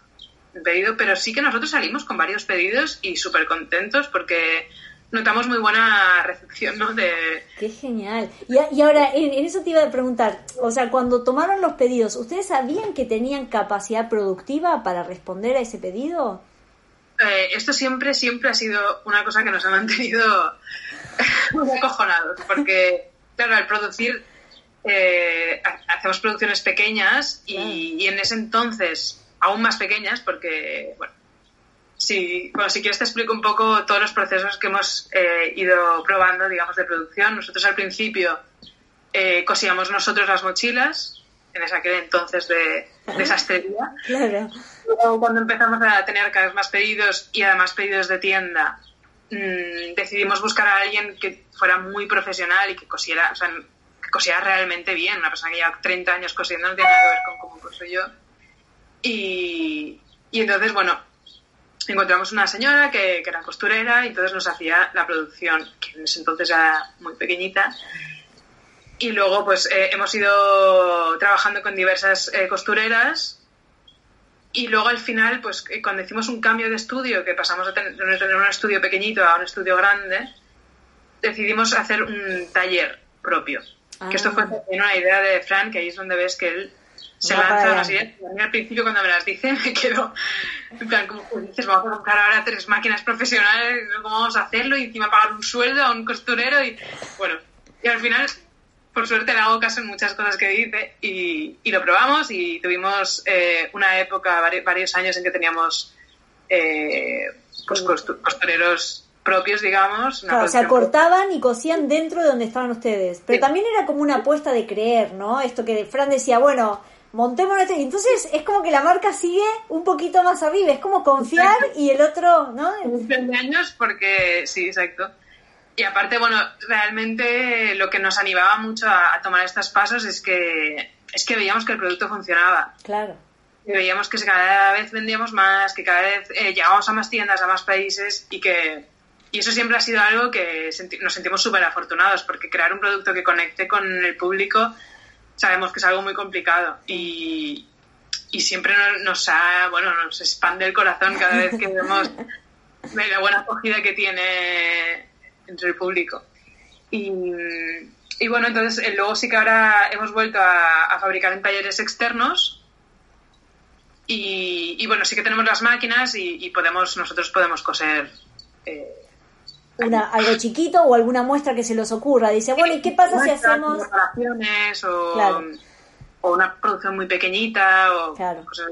[SPEAKER 2] pedido, pero sí que nosotros salimos con varios pedidos y súper contentos porque notamos muy buena recepción, ¿no? De...
[SPEAKER 1] Qué genial. Y, y ahora, en, en, eso te iba a preguntar, o sea, cuando tomaron los pedidos, ¿ustedes sabían que tenían capacidad productiva para responder a ese pedido?
[SPEAKER 2] Eh, esto siempre, siempre ha sido una cosa que nos ha mantenido muy acojonados, porque, claro, al producir, eh, hacemos producciones pequeñas y en ese entonces aún más pequeñas, porque, bueno, Sí, bueno, si quieres te explico un poco todos los procesos que hemos eh, ido probando, digamos, de producción. Nosotros al principio eh, cosíamos nosotros las mochilas, en esa aquel entonces de, de sastrería.
[SPEAKER 1] Claro.
[SPEAKER 2] Luego cuando empezamos a tener cada vez más pedidos y además pedidos de tienda, mm, decidimos buscar a alguien que fuera muy profesional y que cosiera, o sea, que cosiera realmente bien. Una persona que lleva 30 años cosiendo no tiene nada que ver con cómo coso yo. Y, y entonces, bueno, encontramos una señora que, que, era costurera y entonces nos hacía la producción, que en ese entonces era muy pequeñita. Y luego, pues, eh, hemos ido trabajando con diversas eh, costureras y luego al final, pues eh, cuando hicimos un cambio de estudio, que pasamos de tener, un estudio pequeñito a un estudio grande, decidimos hacer un taller propio. Que esto fue ah. una idea de Frank, que ahí es donde ves que él se lanza ideas. A mí al principio cuando me las dice me quedo, en plan, como dices, vamos a comprar ahora tres máquinas profesionales, ¿cómo vamos a hacerlo? Y encima pagar un sueldo a un costurero y bueno, y al final por suerte le hago caso en muchas cosas que dice y, y lo probamos y tuvimos eh, una época, varios años en que teníamos eh, pues costureros propios, digamos.
[SPEAKER 1] Claro, o sea, cortaban y cosían dentro de donde estaban ustedes. Pero también era como una apuesta de creer, ¿no? Esto que Fran decía, bueno, montemos este... Entonces es como que la marca sigue un poquito más a viva, es como confiar y el otro, ¿no?
[SPEAKER 2] de años porque, sí, exacto. Y aparte, bueno, realmente lo que nos animaba mucho a, tomar estos pasos es que, es que veíamos que el producto funcionaba.
[SPEAKER 1] Claro.
[SPEAKER 2] Y veíamos que cada vez vendíamos más, que cada vez eh, llegábamos a más tiendas, a más países y que... Y eso siempre ha sido algo que nos sentimos súper afortunados porque crear un producto que conecte con el público sabemos que es algo muy complicado y, y siempre nos, ha, bueno, nos expande el corazón cada vez que vemos la buena acogida que tiene entre el público. Y, y bueno, entonces eh, luego sí que ahora hemos vuelto a, fabricar en talleres externos. Y, y, bueno, sí que tenemos las máquinas y, podemos nosotros podemos coser. Eh,
[SPEAKER 1] una, algo chiquito o alguna muestra que se les ocurra. Dice, bueno, ¿y qué pasa si hacemos...?
[SPEAKER 2] O, o una producción muy pequeñita o cosas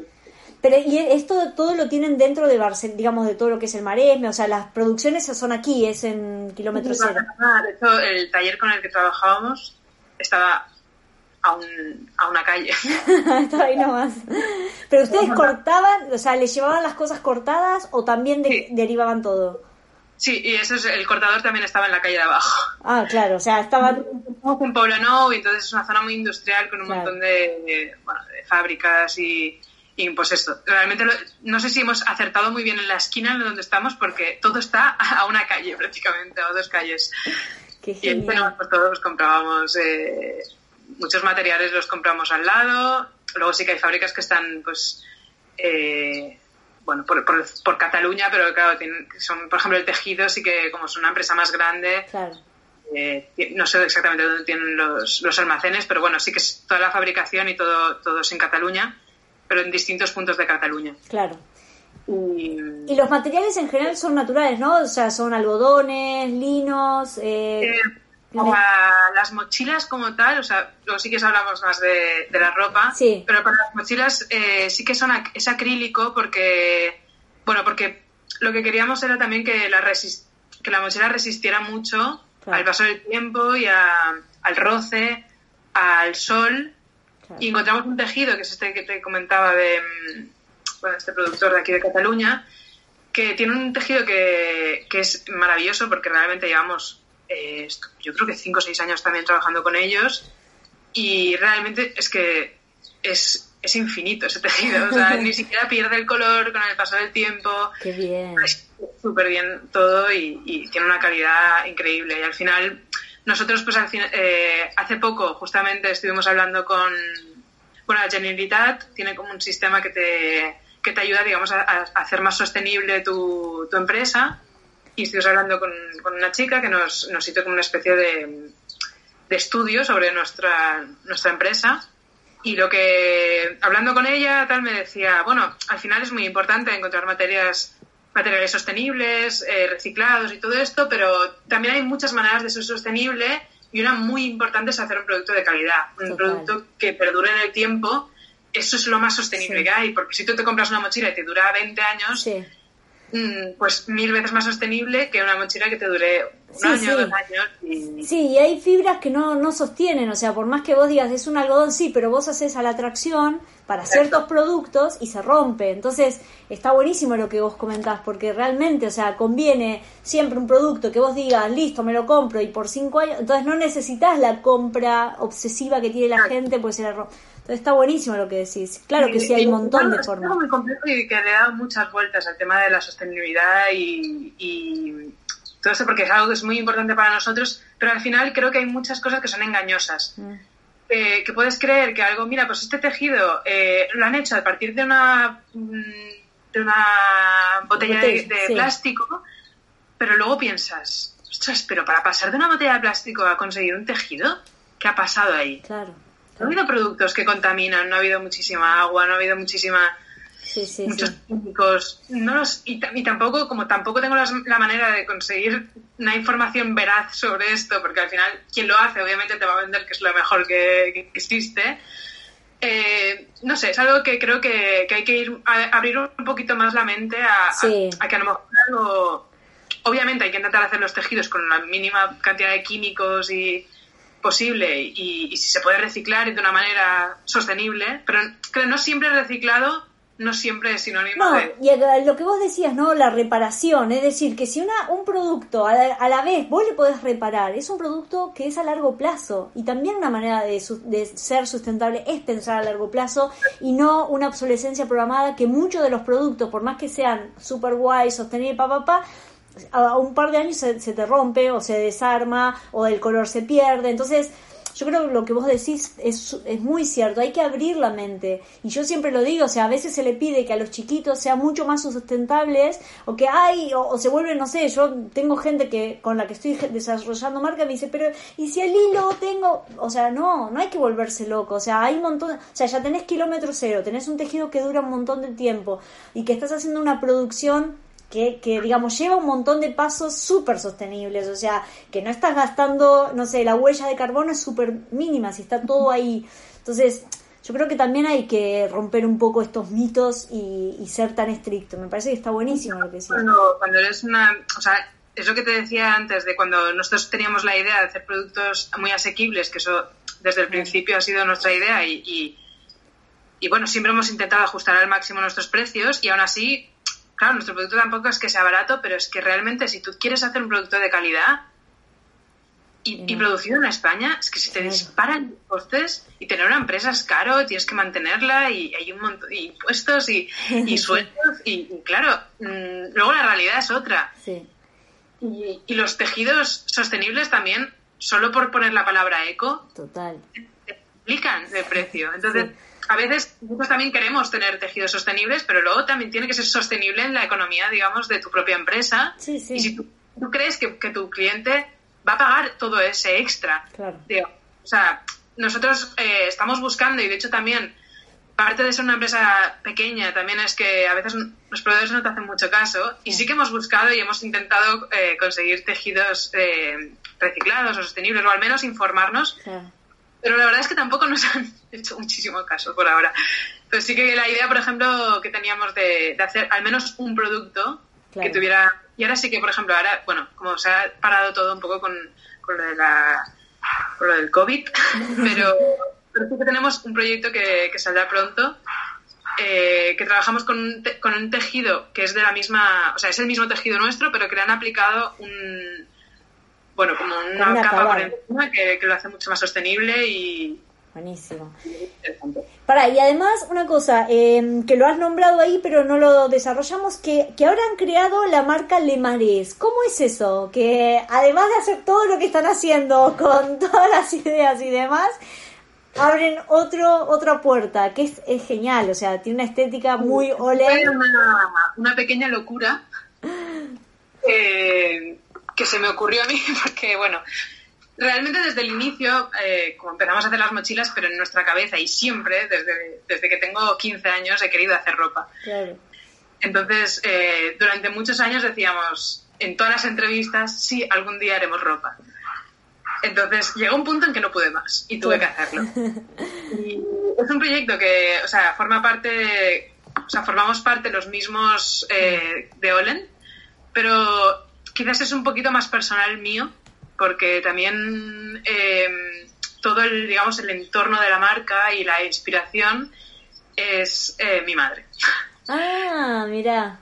[SPEAKER 1] pero y esto todo lo tienen dentro de Barcelona, digamos, de todo lo que es el Maresme, o sea, las producciones son aquí, es en kilómetro cero.
[SPEAKER 2] De hecho, el taller con el que trabajábamos estaba a, un, a una calle.
[SPEAKER 1] estaba ahí nomás. Pero ustedes cortaban, o sea, ¿les llevaban las cosas cortadas o también derivaban todo?
[SPEAKER 2] Sí, y eso es, el cortador también estaba en la calle de abajo.
[SPEAKER 1] Ah, claro, o sea, estaban...
[SPEAKER 2] en Poblenou y entonces es una zona muy industrial con un montón de, bueno, de fábricas y y pues esto, realmente no sé si hemos acertado muy bien en la esquina en donde estamos porque todo está a una calle prácticamente, a dos calles. y entonces pues todos comprábamos, eh, muchos materiales los compramos al lado, luego sí que hay fábricas que están pues... Eh, bueno, por, por, Cataluña, pero claro, tienen, son, por ejemplo, el tejido sí que como es una empresa más grande, eh, no sé exactamente dónde tienen los, los, almacenes, pero bueno, sí que es toda la fabricación y todo, todo es en Cataluña pero en distintos puntos de Cataluña.
[SPEAKER 1] Claro. Y, los materiales en general son naturales, ¿no? O sea, son algodones, linos. Eh,
[SPEAKER 2] eh las mochilas como tal, o sea, luego sí que hablamos más de, la ropa,
[SPEAKER 1] sí.
[SPEAKER 2] pero para las mochilas eh, sí que son es acrílico porque, bueno, porque lo que queríamos era también que la, que la mochila resistiera mucho al paso del tiempo y al roce, al sol. Y encontramos un tejido, que es este que te comentaba de mm, bueno, este productor de aquí de Cataluña, que tiene un tejido que, que es maravilloso porque realmente llevamos, eh, yo creo que 5 o 6 años también trabajando con ellos y realmente es que es, es infinito ese tejido, o sea, ni siquiera pierde el color con el paso del tiempo.
[SPEAKER 1] Qué bien.
[SPEAKER 2] Es súper bien todo y, y, tiene una calidad increíble y al final nosotros, pues eh, hace poco, justamente estuvimos hablando con, bueno, la Generalitat tiene como un sistema que te, que te ayuda, digamos, a, hacer más sostenible tu, tu empresa. Y estuvimos hablando con, con, una chica que nos, nos hizo como una especie de, de estudio sobre nuestra, nuestra empresa. Y lo que, hablando con ella, tal, me decía, bueno, al final es muy importante encontrar materias materiales sostenibles, eh, reciclados y todo esto, pero también hay muchas maneras de ser sostenible y una muy importante es hacer un producto de calidad, un producto que perdure en el tiempo. Eso es lo más sostenible que hay, porque si tú te compras una mochila y te dura 20 años, mm, pues mil veces más sostenible que una mochila que te dure un año, dos años. Y...
[SPEAKER 1] Sí, y hay fibras que no, no sostienen, o sea, por más que vos digas es un algodón, sí, pero vos haces a la tracción para ciertos productos y se rompe. Entonces, está buenísimo lo que vos comentás, porque realmente, o sea, conviene siempre un producto que vos digas, listo, me lo compro y por cinco años, entonces no necesitas la compra obsesiva que tiene la gente, pues se la rompe. Entonces está buenísimo lo que decís. Claro que sí, hay un montón de formas.
[SPEAKER 2] Es muy complejo y que le da muchas vueltas al tema de la sostenibilidad y todo eso porque es algo que es muy importante para nosotros, pero al final creo que hay muchas cosas que son engañosas. Mm. Eh, que puedes creer que algo, mira, pues este tejido eh, lo han hecho a partir de una, mm, de una botella de, plástico, pero luego piensas, ostras, pero para pasar de una botella de plástico a conseguir un tejido, ¿qué ha pasado ahí?
[SPEAKER 1] Claro.
[SPEAKER 2] No ha habido productos que contaminan, no ha habido muchísima agua, no ha habido muchísima muchos químicos. No los, y, tampoco, como tampoco tengo la manera de conseguir una información veraz sobre esto, porque al final quien lo hace obviamente te va a vender que es lo mejor que, existe. Eh, no sé, es algo que creo que, hay que ir a, abrir un poquito más la mente a, a, que a lo mejor obviamente hay que intentar hacer los tejidos con la mínima cantidad de químicos y posible y, y si se puede reciclar de una manera sostenible, pero creo no siempre el reciclado no siempre es sinónimo no, de...
[SPEAKER 1] Y lo que vos decías, ¿no? La reparación, es decir, que si una, un producto a la, vez vos le podés reparar, es un producto que es a largo plazo y también una manera de, de ser sustentable es pensar a largo plazo y no una obsolescencia programada que muchos de los productos, por más que sean super guay, sostenibles, papá, pa, pa, a un par de años se, se te rompe o se desarma o el color se pierde, entonces yo creo que lo que vos decís es, es muy cierto, hay que abrir la mente. Y yo siempre lo digo, o sea, a veces se le pide que a los chiquitos sean mucho más sustentables o que hay, o, se vuelven, no sé, yo tengo gente que con la que estoy desarrollando marca me dice, pero ¿y si el hilo tengo? O sea, no, no hay que volverse loco, o sea, hay un montón, o sea, ya tenés kilómetro cero, tenés un tejido que dura un montón de tiempo y que estás haciendo una producción que, que, digamos, lleva un montón de pasos súper sostenibles, o sea, que no estás gastando, no sé, la huella de carbono es súper mínima, si está todo ahí. Entonces, yo creo que también hay que romper un poco estos mitos y, ser tan estricto. Me parece que está buenísimo lo que decís.
[SPEAKER 2] Cuando, cuando eres una, o sea, eso que te decía antes, de cuando nosotros teníamos la idea de hacer productos muy asequibles, que eso desde el principio ha sido nuestra idea y, y, y bueno, siempre hemos intentado ajustar al máximo nuestros precios y aún así claro, nuestro producto tampoco es que sea barato, pero es que realmente si tú quieres hacer un producto de calidad y, producido en España, es que si te disparan costes y tener una empresa es caro, tienes que mantenerla y hay un montón de impuestos y, sueldos y, claro, mm, luego la realidad es otra. Y, los tejidos sostenibles también, solo por poner la palabra eco,
[SPEAKER 1] Total.
[SPEAKER 2] explican de precio. Entonces, a veces nosotros también queremos tener tejidos sostenibles, pero luego también tiene que ser sostenible en la economía, digamos, de tu propia empresa.
[SPEAKER 1] Y
[SPEAKER 2] si tú, crees que, tu cliente va a pagar todo ese extra.
[SPEAKER 1] Claro.
[SPEAKER 2] o sea, nosotros eh, estamos buscando, y de hecho también, parte de ser una empresa pequeña también es que a veces los proveedores no te hacen mucho caso, y sí que hemos buscado y hemos intentado eh, conseguir tejidos eh, reciclados o sostenibles, o al menos informarnos. Pero la verdad es que tampoco nos han hecho muchísimo caso por ahora. Pero sí que la idea, por ejemplo, que teníamos de, hacer al menos un producto que tuviera... Y ahora sí que, por ejemplo, ahora, bueno, como se ha parado todo un poco con, con lo, de la, con lo del COVID, pero, pero sí que tenemos un proyecto que, que saldrá pronto, eh, que trabajamos con un, con un tejido que es de la misma, o sea, es el mismo tejido nuestro, pero que le han aplicado un, bueno, como una, capa por encima que, lo hace mucho más sostenible y...
[SPEAKER 1] Buenísimo. Para, y además una cosa, em, que lo has nombrado ahí pero no lo desarrollamos, que, que ahora han creado la marca Le Mares. ¿Cómo es eso? Que además de hacer todo lo que están haciendo con todas las ideas y demás, abren otro otra puerta, que es, es genial, o sea, tiene una estética muy ole.
[SPEAKER 2] Una, una pequeña locura. Eh, que se me ocurrió a mí, porque bueno, realmente desde el inicio, eh, como empezamos a hacer las mochilas, pero en nuestra cabeza y siempre, desde, desde que tengo 15 años, he querido hacer ropa. Entonces, eh, durante muchos años decíamos en todas las entrevistas, sí, algún día haremos ropa. Entonces llegó un punto en que no pude más y tuve que hacerlo. Y es un proyecto que, o sea, forma parte, o sea, formamos parte los mismos eh, de Olen, pero quizás es un poquito más personal mío, porque también eh, todo el, digamos, el entorno de la marca y la inspiración es eh, mi madre.
[SPEAKER 1] Ah, mira.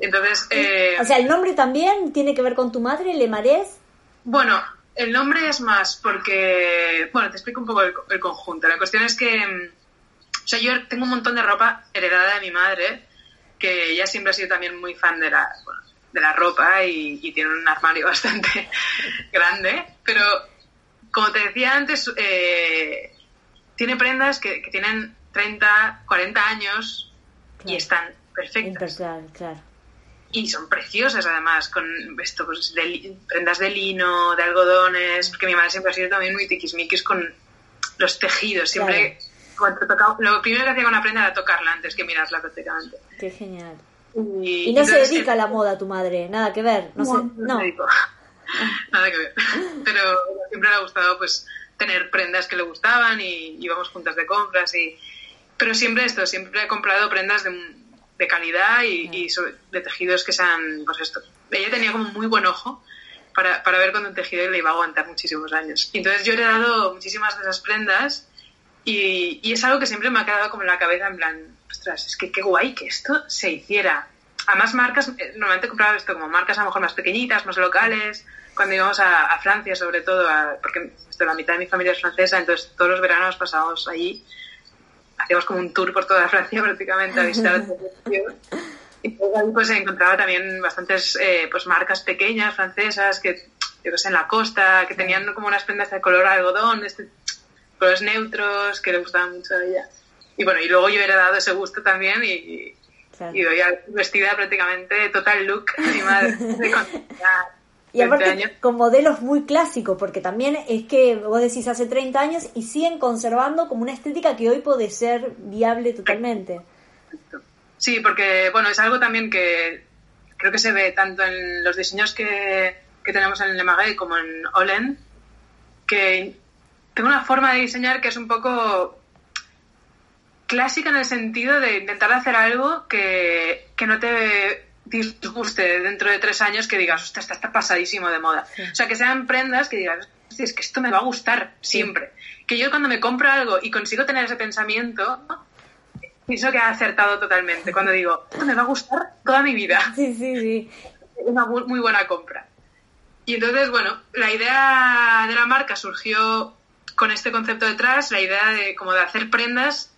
[SPEAKER 2] Entonces... Eh,
[SPEAKER 1] o sea, ¿el nombre también tiene que ver con tu madre, Le Marés?
[SPEAKER 2] Bueno, el nombre es más porque... Bueno, te explico un poco el, el conjunto. La cuestión es que... Mm, o sea, yo tengo un montón de ropa heredada de mi madre, que ella siempre ha sido también muy fan de la, de la ropa y, tiene un armario bastante grande, pero como te decía antes, eh, tiene prendas que, tienen 30, 40 años y están perfectas.
[SPEAKER 1] Claro,
[SPEAKER 2] Y son preciosas además, con esto, pues, de, prendas de lino, de algodones, porque mi madre siempre ha sido también muy tiquismiquis con los tejidos, siempre... lo primero que hacía con una prenda era tocarla antes que mirarla prácticamente.
[SPEAKER 1] Qué genial. Y, no se dedica a la moda tu madre, nada que ver. No, no, no.
[SPEAKER 2] nada que ver. Pero siempre le ha gustado pues tener prendas que le gustaban y íbamos juntas de compras y pero siempre esto, siempre he comprado prendas de, de calidad y, de tejidos que sean, pues esto. Ella tenía como muy buen ojo para, para ver cuando un tejido le iba a aguantar muchísimos años. entonces yo le he dado muchísimas de esas prendas y, y, es algo que siempre me ha quedado como en la cabeza, en plan, ostras, es que qué guay que esto se hiciera. Además, marcas, eh, normalmente compraba esto como marcas a lo mejor más pequeñitas, más locales, cuando íbamos a, Francia sobre todo, porque la mitad de mi familia es francesa, entonces todos los veranos pasábamos allí, hacíamos como un tour por toda Francia prácticamente a visitar y ahí pues encontraba también bastantes eh, pues marcas pequeñas francesas que yo que sé en la costa que tenían como unas prendas de color algodón este colores neutros que le gustaban mucho a ella. Y bueno, y luego yo he dado ese gusto también y, y doy vestida prácticamente total look a mi madre.
[SPEAKER 1] y aparte con modelos muy clásicos, porque también es que vos decís hace 30 años y siguen conservando como una estética que hoy puede ser viable totalmente.
[SPEAKER 2] Sí, porque bueno, es algo también que creo que se ve tanto en los diseños que, que tenemos en Le Marais como en Olen, que tengo una forma de diseñar que es un poco clásica en el sentido de intentar hacer algo que, no te disguste dentro de tres años que digas, está, está pasadísimo de moda. O sea, que sean prendas que digas, es que esto me va a gustar siempre. Que yo cuando me compro algo y consigo tener ese pensamiento, pienso que ha acertado totalmente. Cuando digo, esto me va a gustar toda mi vida.
[SPEAKER 1] Sí, sí, sí.
[SPEAKER 2] Una muy buena compra. Y entonces, bueno, la idea de la marca surgió con este concepto detrás, la idea de como de hacer prendas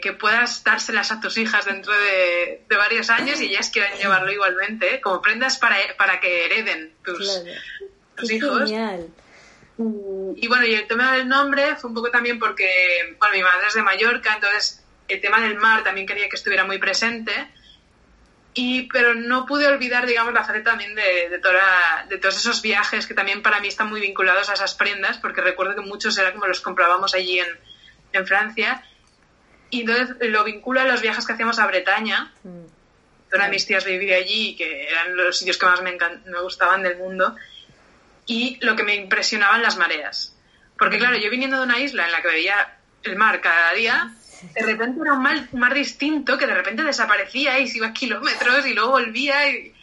[SPEAKER 2] que, puedas dárselas a tus hijas dentro de, varios años y ellas quieran llevarlo igualmente, ¿eh? como prendas para, para que hereden tus, hijos. Genial. Y bueno, y el tema del nombre fue un poco también porque, bueno, mi madre es de Mallorca, entonces el tema del mar también quería que estuviera muy presente. Y, pero no pude olvidar, digamos, la faceta también de, de, toda, de todos esos viajes que también para mí están muy vinculados a esas prendas, porque recuerdo que muchos era como los comprábamos allí en, en Francia. Y entonces lo vinculo a los viajes que hacíamos a Bretaña. Mm. Una de mis tías vivía allí, que eran los sitios que más me, me gustaban del mundo. Y lo que me impresionaban las mareas. Porque mm. claro, yo viniendo de una isla en la que veía el mar cada día, de repente era un mar, distinto que de repente desaparecía y se iba a kilómetros y luego volvía y,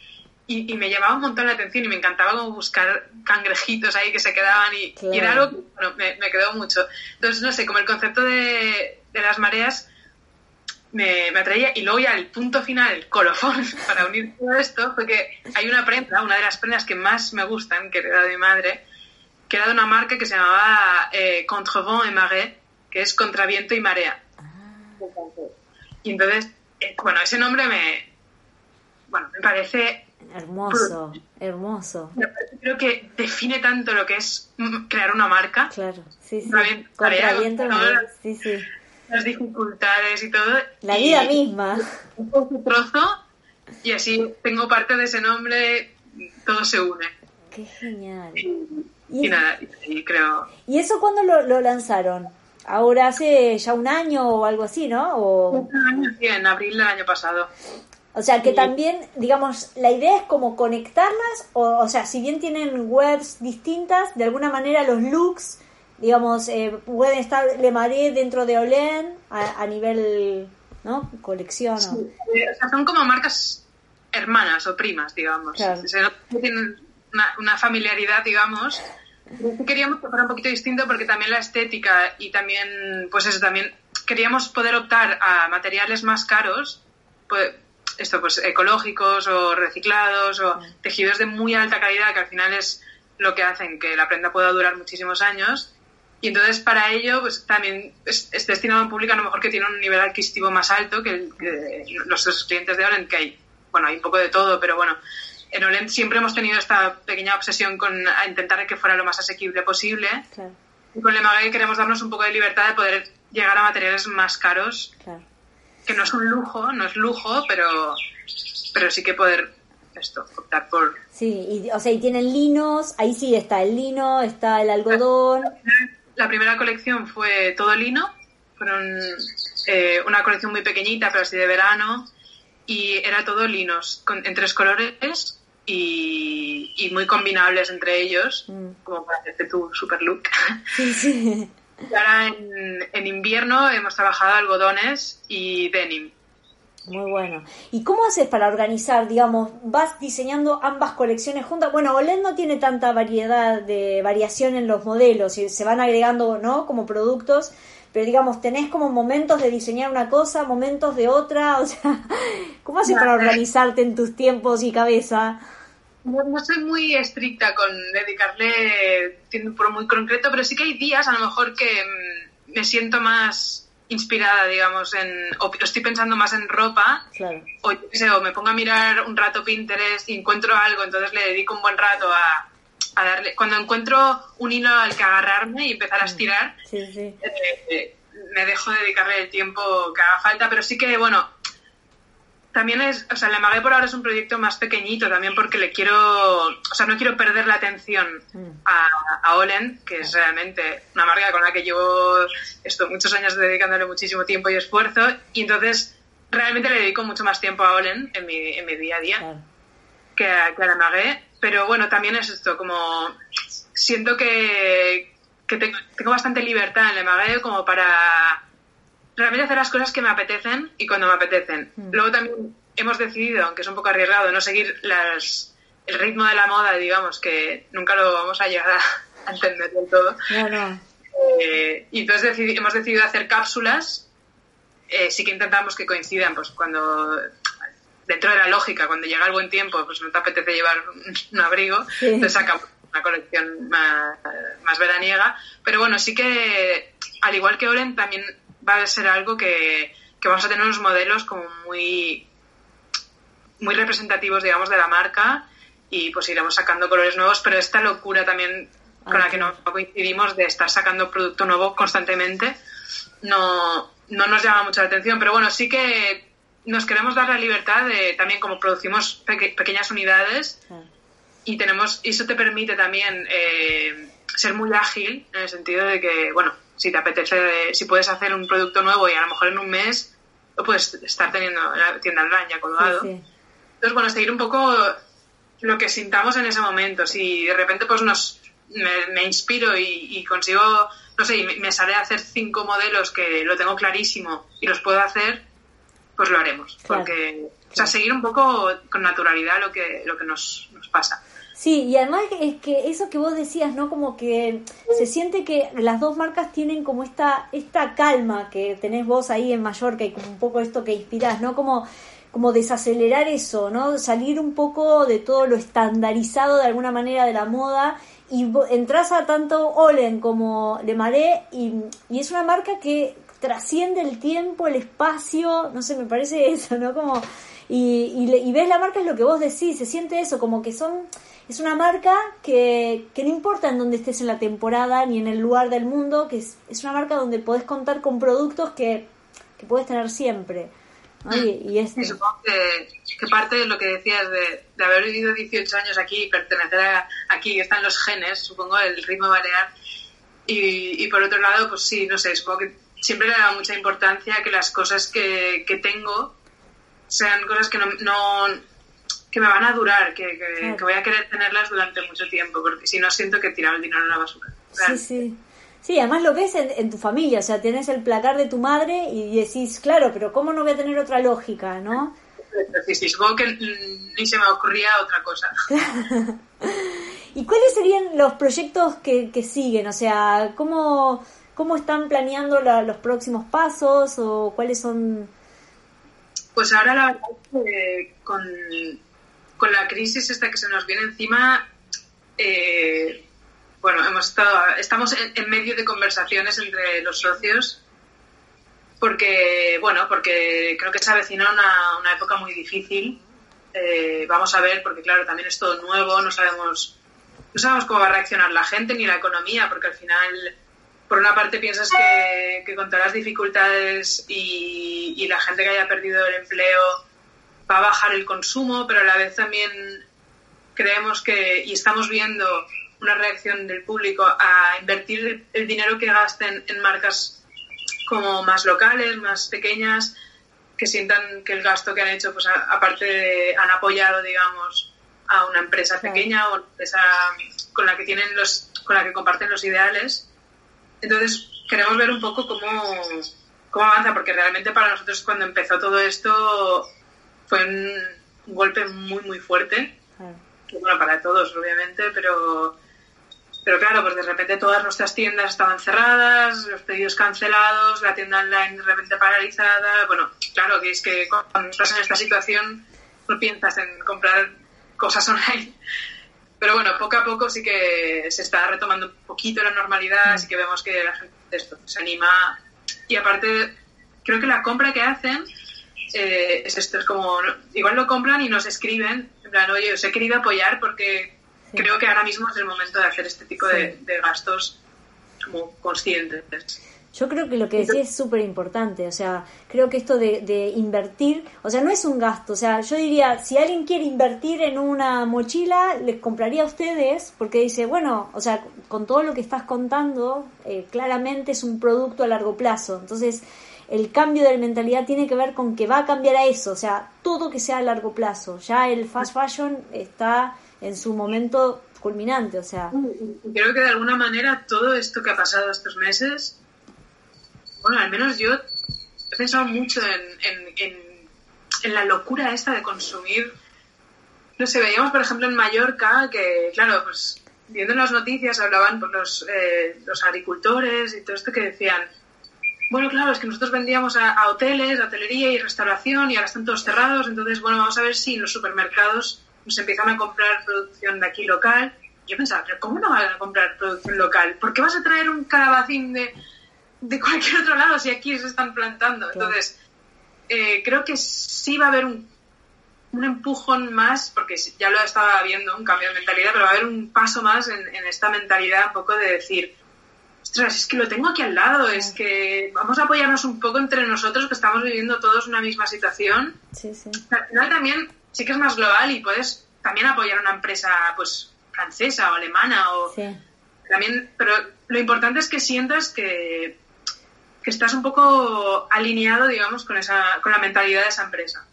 [SPEAKER 2] y, me llamaba un montón la atención y me encantaba como buscar cangrejitos ahí que se quedaban y, era algo que bueno, me, quedó mucho. Entonces, no sé, como el concepto de, de las mareas me, me, atraía y luego ya el punto final, el colofón para unir todo esto fue que hay una prenda, una de las prendas que más me gustan, que era de mi madre, que era de una marca que se llamaba eh, Contrevent et Marée, que es Contraviento y Marea. Y entonces, eh, bueno, ese nombre me, bueno, me parece...
[SPEAKER 1] Hermoso, hermoso.
[SPEAKER 2] Creo que define tanto lo que es crear una marca.
[SPEAKER 1] Claro, sí, sí. Contraviento, sí, sí.
[SPEAKER 2] Las dificultades y todo.
[SPEAKER 1] La vida misma.
[SPEAKER 2] Un trozo y así tengo parte de ese nombre, todo se une.
[SPEAKER 1] Qué genial.
[SPEAKER 2] Y, nada, y, creo...
[SPEAKER 1] ¿Y eso cuándo lo, lo lanzaron? Ahora hace ya un año o algo así, ¿no? O...
[SPEAKER 2] Un año, sí, en abril del año pasado.
[SPEAKER 1] O sea, que también, digamos, la idea es como conectarlas, o, o sea, si bien tienen webs distintas, de alguna manera los looks, digamos, eh, pueden estar Le Maré dentro de Olen a, nivel, ¿no? Colección.
[SPEAKER 2] o sea, son como marcas hermanas o primas, digamos. tienen una, familiaridad, digamos. Queríamos que fuera un poquito distinto porque también la estética y también, pues eso, también queríamos poder optar a materiales más caros, pues, esto, pues ecológicos o reciclados o tejidos de muy alta calidad que al final es lo que hacen que la prenda pueda durar muchísimos años. Y entonces para ello pues también es, destinado a un público a lo mejor que tiene un nivel adquisitivo más alto que, el, que los clientes de Oren, que hay, bueno, hay un poco de todo, pero bueno, en Oren siempre hemos tenido esta pequeña obsesión con intentar que fuera lo más asequible posible. Y con Le Maguey queremos darnos un poco de libertad de poder llegar a materiales más caros, que no es un lujo, no es lujo, pero, pero sí que poder esto, optar por...
[SPEAKER 1] Sí, y, o sea, y tienen linos, ahí sí está el lino, está el algodón.
[SPEAKER 2] La primera colección fue todo lino, fueron eh, una colección muy pequeñita, pero así de verano, y era todo linos, en tres colores y, y, muy combinables entre ellos, mm. como para hacerte tu super look. Sí, sí. Y ahora en, invierno hemos trabajado algodones y denim.
[SPEAKER 1] Muy bueno. ¿Y cómo haces para organizar, digamos, vas diseñando ambas colecciones juntas? Bueno, OLED no tiene tanta variedad de variación en los modelos se van agregando, ¿no? Como productos, pero digamos, tenés como momentos de diseñar una cosa, momentos de otra, o sea, ¿cómo haces para organizarte en tus tiempos y cabeza?
[SPEAKER 2] no soy muy estricta con dedicarle tiempo muy concreto, pero sí que hay días a lo mejor que mm, me siento más inspirada, digamos, en, o estoy pensando más en ropa, o, me pongo a mirar un rato Pinterest y encuentro algo, entonces le dedico un buen rato a, darle. Cuando encuentro un hilo al que agarrarme y empezar a mm. estirar, eh, me dejo dedicarle el tiempo que haga falta, pero sí que, bueno, también es, o sea, Le Magué por ahora es un proyecto más pequeñito también porque le quiero, o sea, no quiero perder la atención mm. a, a Olen, que es realmente una marca con la que llevo esto, muchos años dedicándole muchísimo tiempo y esfuerzo. Y entonces realmente le dedico mucho más tiempo a Olen en mi, en mi día a día que, a, que Le Magué, pero bueno, también es esto, como siento que, que tengo bastante libertad en Le Magué como para realmente hacer las cosas que me apetecen y cuando me apetecen. Mm. Luego también hemos decidido, aunque es un poco arriesgado, no seguir las, el ritmo de la moda, digamos, que nunca lo vamos a llegar a, entender del todo. Eh, y entonces hemos decidido hacer cápsulas. Eh, sí que intentamos que coincidan, pues cuando dentro de la lógica, cuando llega el buen tiempo, pues no te apetece llevar un, abrigo, entonces sacamos una colección más, más veraniega. Pero bueno, sí que, al igual que Oren, también va a ser algo que, vamos a tener unos modelos como muy, muy representativos, digamos, de la marca y pues iremos sacando colores nuevos, pero esta locura también con la que no coincidimos de estar sacando producto nuevo constantemente no, no nos llama mucho la atención, pero bueno, sí que nos queremos dar la libertad de también como producimos pequeñas unidades y tenemos y eso te permite también eh, ser muy ágil en el sentido de que, bueno, si te apetece, si puedes hacer un producto nuevo y a lo mejor en un mes lo puedes estar teniendo la tienda online ya colgado. Entonces, bueno, seguir un poco lo que sintamos en ese momento. Si de repente pues nos me, inspiro y, consigo, no sé, y me, sale a hacer cinco modelos que lo tengo clarísimo y los puedo hacer, pues lo haremos. Porque, o sea, seguir un poco con naturalidad lo que, lo que nos, nos pasa.
[SPEAKER 1] Sí, y además es que eso que vos decías, ¿no? Como que se siente que las dos marcas tienen como esta, esta calma que tenés vos ahí en Mallorca y como un poco esto que inspirás, ¿no? Como, como desacelerar eso, ¿no? Salir un poco de todo lo estandarizado de alguna manera de la moda y entras a tanto Olen como Le Maré y, y es una marca que trasciende el tiempo, el espacio, no sé, me parece eso, ¿no? Como, y, y, y ves la marca es lo que vos decís, se siente eso, como que son es una marca que, que, no importa en dónde estés en la temporada ni en el lugar del mundo, que es, es una marca donde podés contar con productos que, que puedes tener siempre.
[SPEAKER 2] Y, es... supongo que, parte de lo que decías de, de, haber vivido 18 años aquí y pertenecer aquí, están los genes, supongo, el ritmo balear. Y, y por otro lado, pues sí, no sé, supongo que siempre le da mucha importancia que las cosas que, que tengo sean cosas que no, no que me van a durar, que, que, voy a querer tenerlas durante mucho tiempo, porque si no siento que tiraba el dinero en la basura.
[SPEAKER 1] Sí, sí. Sí, además lo ves en, tu familia, o sea, tienes el placar de tu madre y decís, claro, pero ¿cómo no voy a tener otra lógica, no?
[SPEAKER 2] Sí, sí, supongo que ni se me ocurría otra cosa.
[SPEAKER 1] ¿Y cuáles serían los proyectos que, que siguen? O sea, ¿cómo, cómo están planeando los próximos pasos o cuáles son...?
[SPEAKER 2] Pues ahora la verdad que con, con la crisis esta que se nos viene encima, eh, bueno, hemos estado, estamos en, medio de conversaciones entre los socios porque, bueno, porque creo que se avecina una, época muy difícil. Eh, vamos a ver, porque claro, también es todo nuevo, no sabemos, no sabemos cómo va a reaccionar la gente ni la economía, porque al final, por una parte piensas que, que con todas las dificultades y, y la gente que haya perdido el empleo va a bajar el consumo, pero a la vez también creemos que, y estamos viendo una reacción del público a invertir el dinero que gasten en marcas como más locales, más pequeñas, que sientan que el gasto que han hecho, pues aparte han apoyado, digamos, a una empresa pequeña o una empresa con la que tienen los, con la que comparten los ideales. Entonces queremos ver un poco cómo, cómo avanza, porque realmente para nosotros cuando empezó todo esto fue un, golpe muy muy fuerte. Bueno, para todos, obviamente, pero pero claro, pues de repente todas nuestras tiendas estaban cerradas, los pedidos cancelados, la tienda online de repente paralizada. Bueno, claro que es que cuando estás en esta situación no piensas en comprar cosas online. Pero bueno, poco a poco sí que se está retomando un poquito la normalidad, así que vemos que la gente esto, se anima. Y aparte, creo que la compra que hacen eh, es esto, es como, igual lo compran y nos escriben, en plan, oye, os he querido apoyar porque creo que ahora mismo es el momento de hacer este tipo de, gastos como conscientes.
[SPEAKER 1] Yo creo que lo que decís es súper importante, o sea, creo que esto de, invertir, o sea, no es un gasto, o sea, yo diría, si alguien quiere invertir en una mochila, les compraría a ustedes, porque dice, bueno, o sea, con todo lo que estás contando, eh, claramente es un producto a largo plazo, entonces el cambio de mentalidad tiene que ver con que va a cambiar a eso, o sea, todo que sea a largo plazo, ya el fast fashion está en su momento culminante, o sea.
[SPEAKER 2] Creo que de alguna manera todo esto que ha pasado estos meses, bueno, al menos yo he pensado mucho en, en, la locura esta de consumir. No sé, veíamos por ejemplo en Mallorca que, claro, pues viendo las noticias hablaban los, eh, los agricultores y todo esto que decían, bueno, claro, es que nosotros vendíamos a, a, hoteles, a hotelería y restauración y ahora están todos cerrados, entonces, bueno, vamos a ver si en los supermercados se empiezan a comprar producción de aquí local. Yo pensaba, pero ¿cómo no van a comprar producción local? ¿Por qué vas a traer un calabacín de, de cualquier otro lado si aquí se están plantando? Entonces, eh, creo que sí va a haber un, un empujón más, porque ya lo estaba viendo, un cambio de mentalidad, pero va a haber un paso más en, esta mentalidad un poco de decir, ostras, es que lo tengo aquí al lado, es que vamos a apoyarnos un poco entre nosotros que estamos viviendo todos una misma situación.
[SPEAKER 1] Sí, sí.
[SPEAKER 2] Al final también sí que es más global y puedes también apoyar a una empresa pues francesa o alemana o también pero lo importante es que sientas que, que estás un poco alineado digamos con esa con la mentalidad de esa empresa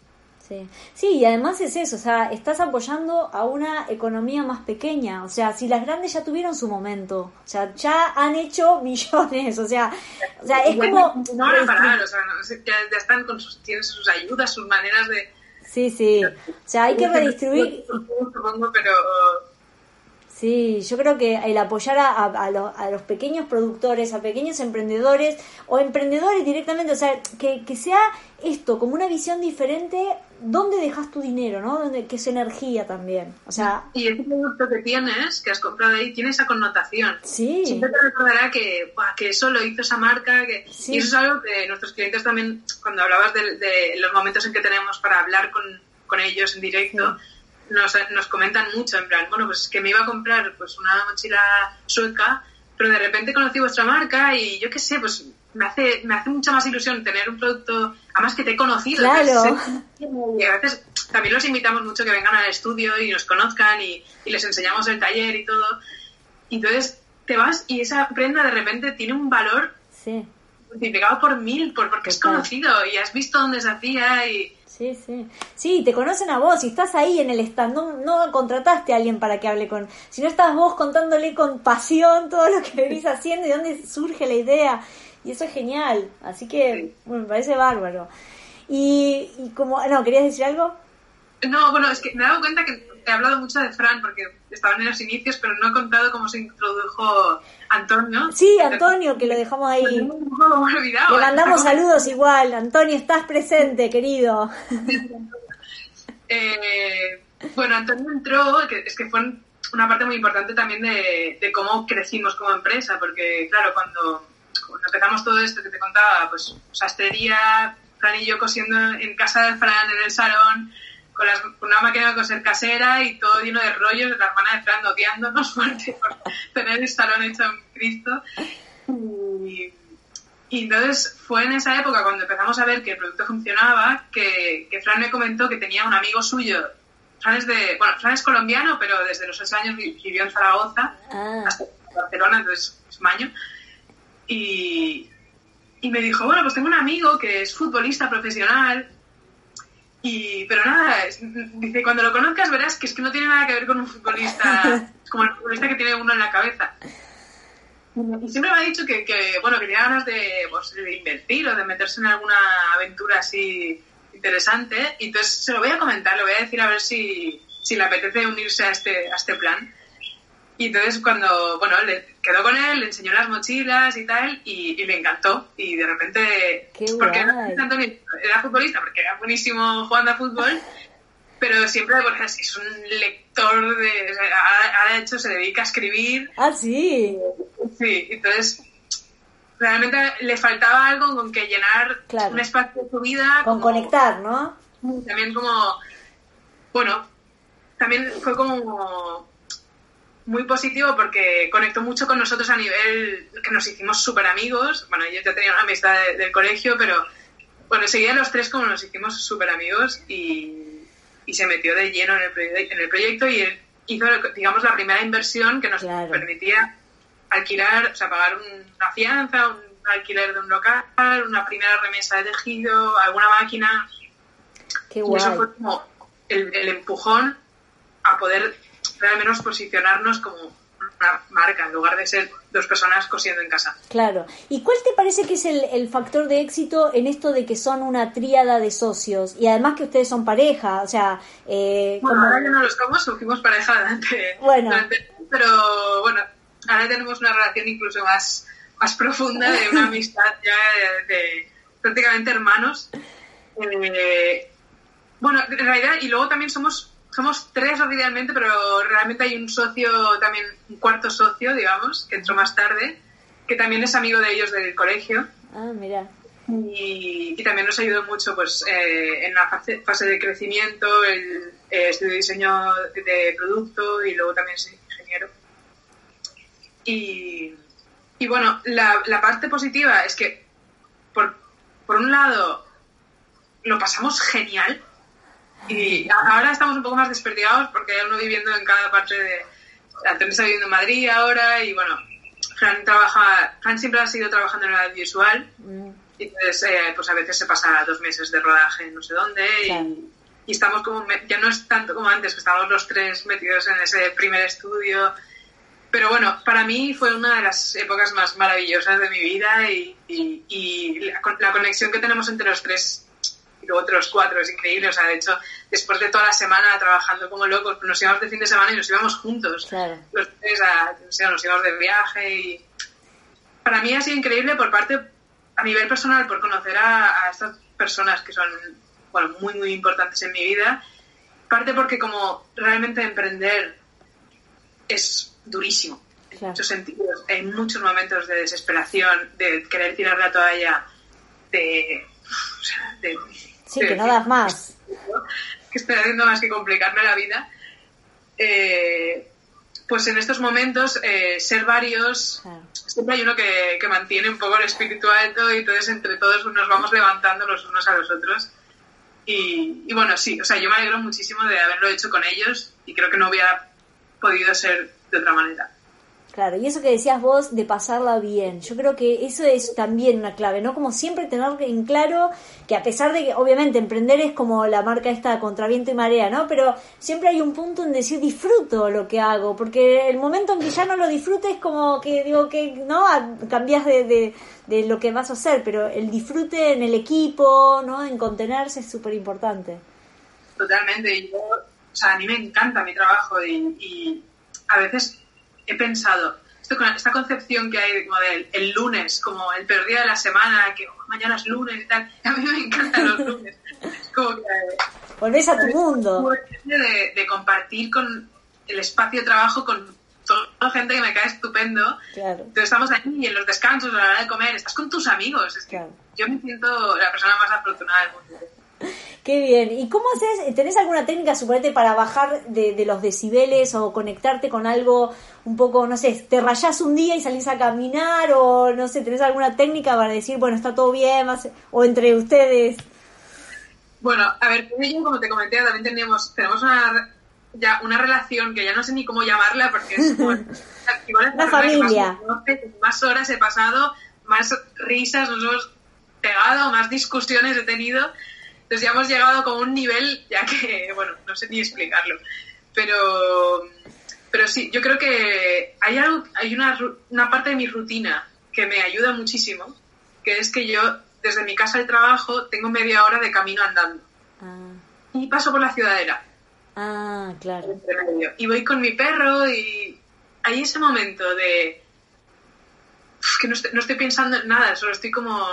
[SPEAKER 1] Sí. sí, y además es eso, o sea, estás apoyando a una economía más pequeña, o sea, si las grandes ya tuvieron su momento, o sea, ya han hecho millones, o sea, o sea es como...
[SPEAKER 2] No van a parar, o sea, ya, están con sus, tienen sus ayudas, sus maneras de,
[SPEAKER 1] Sí, sí. O sea, hay que redistribuir.
[SPEAKER 2] pero.
[SPEAKER 1] Sí, yo creo que el apoyar a, a, los, pequeños productores, a pequeños emprendedores o emprendedores directamente, o sea, que, que sea esto como una visión diferente, ¿dónde dejas tu dinero, no? Donde, que es energía también, o sea...
[SPEAKER 2] Y ese producto que tienes, que has comprado ahí, tiene esa connotación.
[SPEAKER 1] Sí.
[SPEAKER 2] Siempre te recordará que, que eso lo hizo esa marca, que... y eso es algo que nuestros clientes también, cuando hablabas de, los momentos en que tenemos para hablar con, con ellos en directo... Nos, nos, comentan mucho, en plan, bueno, pues que me iba a comprar pues una mochila sueca, pero de repente conocí vuestra marca y yo qué sé, pues me hace, me hace mucha más ilusión tener un producto, además que te he conocido.
[SPEAKER 1] Claro.
[SPEAKER 2] y a veces también los invitamos mucho que vengan al estudio y nos conozcan y, les enseñamos el taller y todo. Entonces te vas y esa prenda de repente tiene un valor multiplicado por mil, por, porque es conocido y has visto dónde se hacía y...
[SPEAKER 1] Sí, sí. Sí, te conocen a vos y estás ahí en el stand. No, no, contrataste a alguien para que hable con. Si no estás vos contándole con pasión todo lo que venís haciendo y dónde surge la idea. Y eso es genial. Así que, bueno, me parece bárbaro. Y, y como, no, ¿querías decir algo?
[SPEAKER 2] No, bueno, es que me he dado cuenta que he hablado mucho de Fran porque estaban en los inicios, pero no he contado cómo se introdujo Antonio.
[SPEAKER 1] Sí, Antonio, que lo dejamos ahí.
[SPEAKER 2] Le
[SPEAKER 1] mandamos saludos igual. Antonio, estás presente, querido.
[SPEAKER 2] Eh, bueno, Antonio entró, que es que fue una parte muy importante también de, cómo crecimos como empresa, porque claro, cuando, empezamos todo esto que te contaba, pues sastrería, Fran y yo cosiendo en casa de Fran, en el salón, con, una máquina de coser casera y todo lleno de rollos, la hermana de Fran odiándonos fuerte por tener el salón hecho en Cristo. Y, entonces fue en esa época cuando empezamos a ver que el producto funcionaba, que, que Fran me comentó que tenía un amigo suyo, Fran es, de, bueno, Fran es colombiano, pero desde los 6 años vivió en Zaragoza, ah. hasta Barcelona, entonces es maño. Y, y me dijo, bueno, pues tengo un amigo que es futbolista profesional y, pero nada, dice, cuando lo conozcas verás que es que no tiene nada que ver con un futbolista, como el futbolista que tiene uno en la cabeza. Y siempre me ha dicho que, que bueno, que tenía ganas pues, de, invertir o de meterse en alguna aventura así interesante. Y entonces se lo voy a comentar, le voy a decir a ver si, si le apetece unirse a este, a este plan. Y entonces cuando, bueno, le quedó con él, le enseñó las mochilas y tal, y, le encantó. Y de repente,
[SPEAKER 1] Qué
[SPEAKER 2] porque era, futbolista, porque era buenísimo jugando a fútbol, pero siempre, bueno, es un lector de, ahora de hecho se dedica a escribir.
[SPEAKER 1] Ah, sí.
[SPEAKER 2] Sí, entonces realmente le faltaba algo con que llenar un espacio de su vida.
[SPEAKER 1] Con conectar, ¿no?
[SPEAKER 2] También como, bueno, también fue como muy positivo porque conectó mucho con nosotros a nivel que nos hicimos súper amigos. Bueno, yo ya tenía una amistad del colegio, pero bueno, seguía los tres como nos hicimos súper amigos y, y, se metió de lleno en el, en el proyecto y hizo, digamos, la primera inversión que nos permitía alquilar, o sea, pagar una fianza, un alquiler de un local, una primera remesa de tejido, alguna máquina.
[SPEAKER 1] Qué y
[SPEAKER 2] eso fue como el, el empujón a poder al menos posicionarnos como una marca en lugar de ser dos personas cosiendo en casa.
[SPEAKER 1] Claro. ¿Y cuál te parece que es el, factor de éxito en esto de que son una tríada de socios y además que ustedes son pareja? O sea,
[SPEAKER 2] eh, bueno, ahora ya no lo somos, fuimos pareja durante,
[SPEAKER 1] bueno.
[SPEAKER 2] pero bueno, ahora tenemos una relación incluso más, más profunda de una amistad ya de, prácticamente hermanos. Eh, bueno, en realidad, y luego también somos somos tres oficialmente, pero realmente hay un socio también, un cuarto socio, digamos, que entró más tarde, que también es amigo de ellos del colegio.
[SPEAKER 1] Ah, mira.
[SPEAKER 2] Y, también nos ayudó mucho pues eh, en la fase, fase, de crecimiento, el eh, estudio de diseño de producto y luego también es ingeniero. Y, y bueno, la, la, parte positiva es que, por, por un lado, lo pasamos genial y ahora estamos un poco más desperdigados porque hay uno viviendo en cada parte de... Antonio está viviendo en Madrid ahora y bueno, Fran trabaja... Fran siempre ha seguido trabajando en el audiovisual mm. y entonces eh, pues a veces se pasa dos meses de rodaje no sé dónde y, y, estamos como... Ya no es tanto como antes, que estábamos los tres metidos en ese primer estudio. Pero bueno, para mí fue una de las épocas más maravillosas de mi vida y, y, y la, la, conexión que tenemos entre los tres y luego otros cuatro, es increíble. O sea, de hecho, después de toda la semana trabajando como locos, nos íbamos de fin de semana y nos íbamos juntos. Los tres nos íbamos de viaje y para mí ha sido increíble por parte, a nivel personal, por conocer a, estas personas que son, bueno, muy, muy importantes en mi vida. Parte porque como realmente emprender es durísimo. En muchos sentidos, hay muchos momentos de desesperación, de querer tirar la toalla, de, de
[SPEAKER 1] Sí, que no das más.
[SPEAKER 2] Que estoy haciendo más que complicarme la vida. Eh, pues en estos momentos, eh, ser varios, siempre hay uno que, mantiene un poco el espíritu alto y entonces entre todos nos vamos levantando los unos a los otros. Y, y, bueno, sí, o sea, yo me alegro muchísimo de haberlo hecho con ellos y creo que no hubiera podido ser de otra manera.
[SPEAKER 1] Claro, y eso que decías vos de pasarla bien, yo creo que eso es también una clave, ¿no? Como siempre tener en claro que a pesar de que obviamente emprender es como la marca esta contra viento y marea, ¿no? Pero siempre hay un punto en decir disfruto lo que hago, porque el momento en que ya no lo disfrutes como que digo que, ¿no? Cambias de, de, lo que vas a hacer, pero el disfrute en el equipo, ¿no? En contenerse es súper importante.
[SPEAKER 2] Totalmente, yo, o sea, a mí me encanta mi trabajo y, y a veces he pensado, esto, esta concepción que hay como del el lunes, como el peor día de la semana, que oh, mañana es lunes y tal, a mí me encantan los lunes. Es como que...
[SPEAKER 1] Volvés a tu mundo.
[SPEAKER 2] De, de compartir con el espacio de trabajo con toda gente que me cae estupendo.
[SPEAKER 1] Claro.
[SPEAKER 2] Entonces estamos ahí y en los descansos, a la hora de comer, estás con tus amigos. Es que yo me siento la persona más afortunada del mundo.
[SPEAKER 1] Qué bien. ¿Y cómo haces? ¿Tenés alguna técnica, suponete, para bajar de, los decibeles o conectarte con algo un poco, no sé, te rayás un día y salís a caminar o no sé, ¿tenés alguna técnica para decir, bueno, está todo bien, o entre ustedes?
[SPEAKER 2] Bueno, a ver, yo, como te comenté, también teníamos, tenemos una, ya una relación que ya no sé ni cómo llamarla porque es
[SPEAKER 1] una familia.
[SPEAKER 2] Más, horas he pasado, más risas nos hemos pegado, más discusiones he tenido. Entonces ya hemos llegado como un nivel, ya que, bueno, no sé ni explicarlo. Pero, pero sí, yo creo que hay, algo, hay una, una parte de mi rutina que me ayuda muchísimo, que es que yo desde mi casa al trabajo tengo media hora de camino andando. Ah. Y paso por la ciudadela.
[SPEAKER 1] Ah, claro.
[SPEAKER 2] Y voy con mi perro y hay ese momento de que no estoy, no estoy pensando en nada, solo estoy como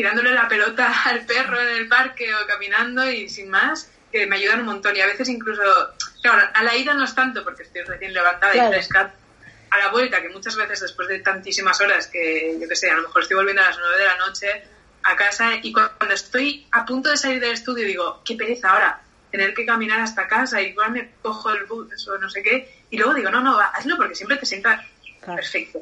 [SPEAKER 2] tirándole la pelota al perro en el parque o caminando y sin más, que me ayudan un montón. Y a veces incluso, claro, a la ida no es tanto porque estoy recién levantada y fresca. A la vuelta, que muchas veces después de tantísimas horas que, yo qué sé, a lo mejor estoy volviendo a las 9 de la noche a casa y cuando estoy a punto de salir del estudio digo, qué pereza ahora tener que caminar hasta casa y igual me cojo el bus o no sé qué y luego digo, no, no, hazlo porque siempre te sientas perfecto.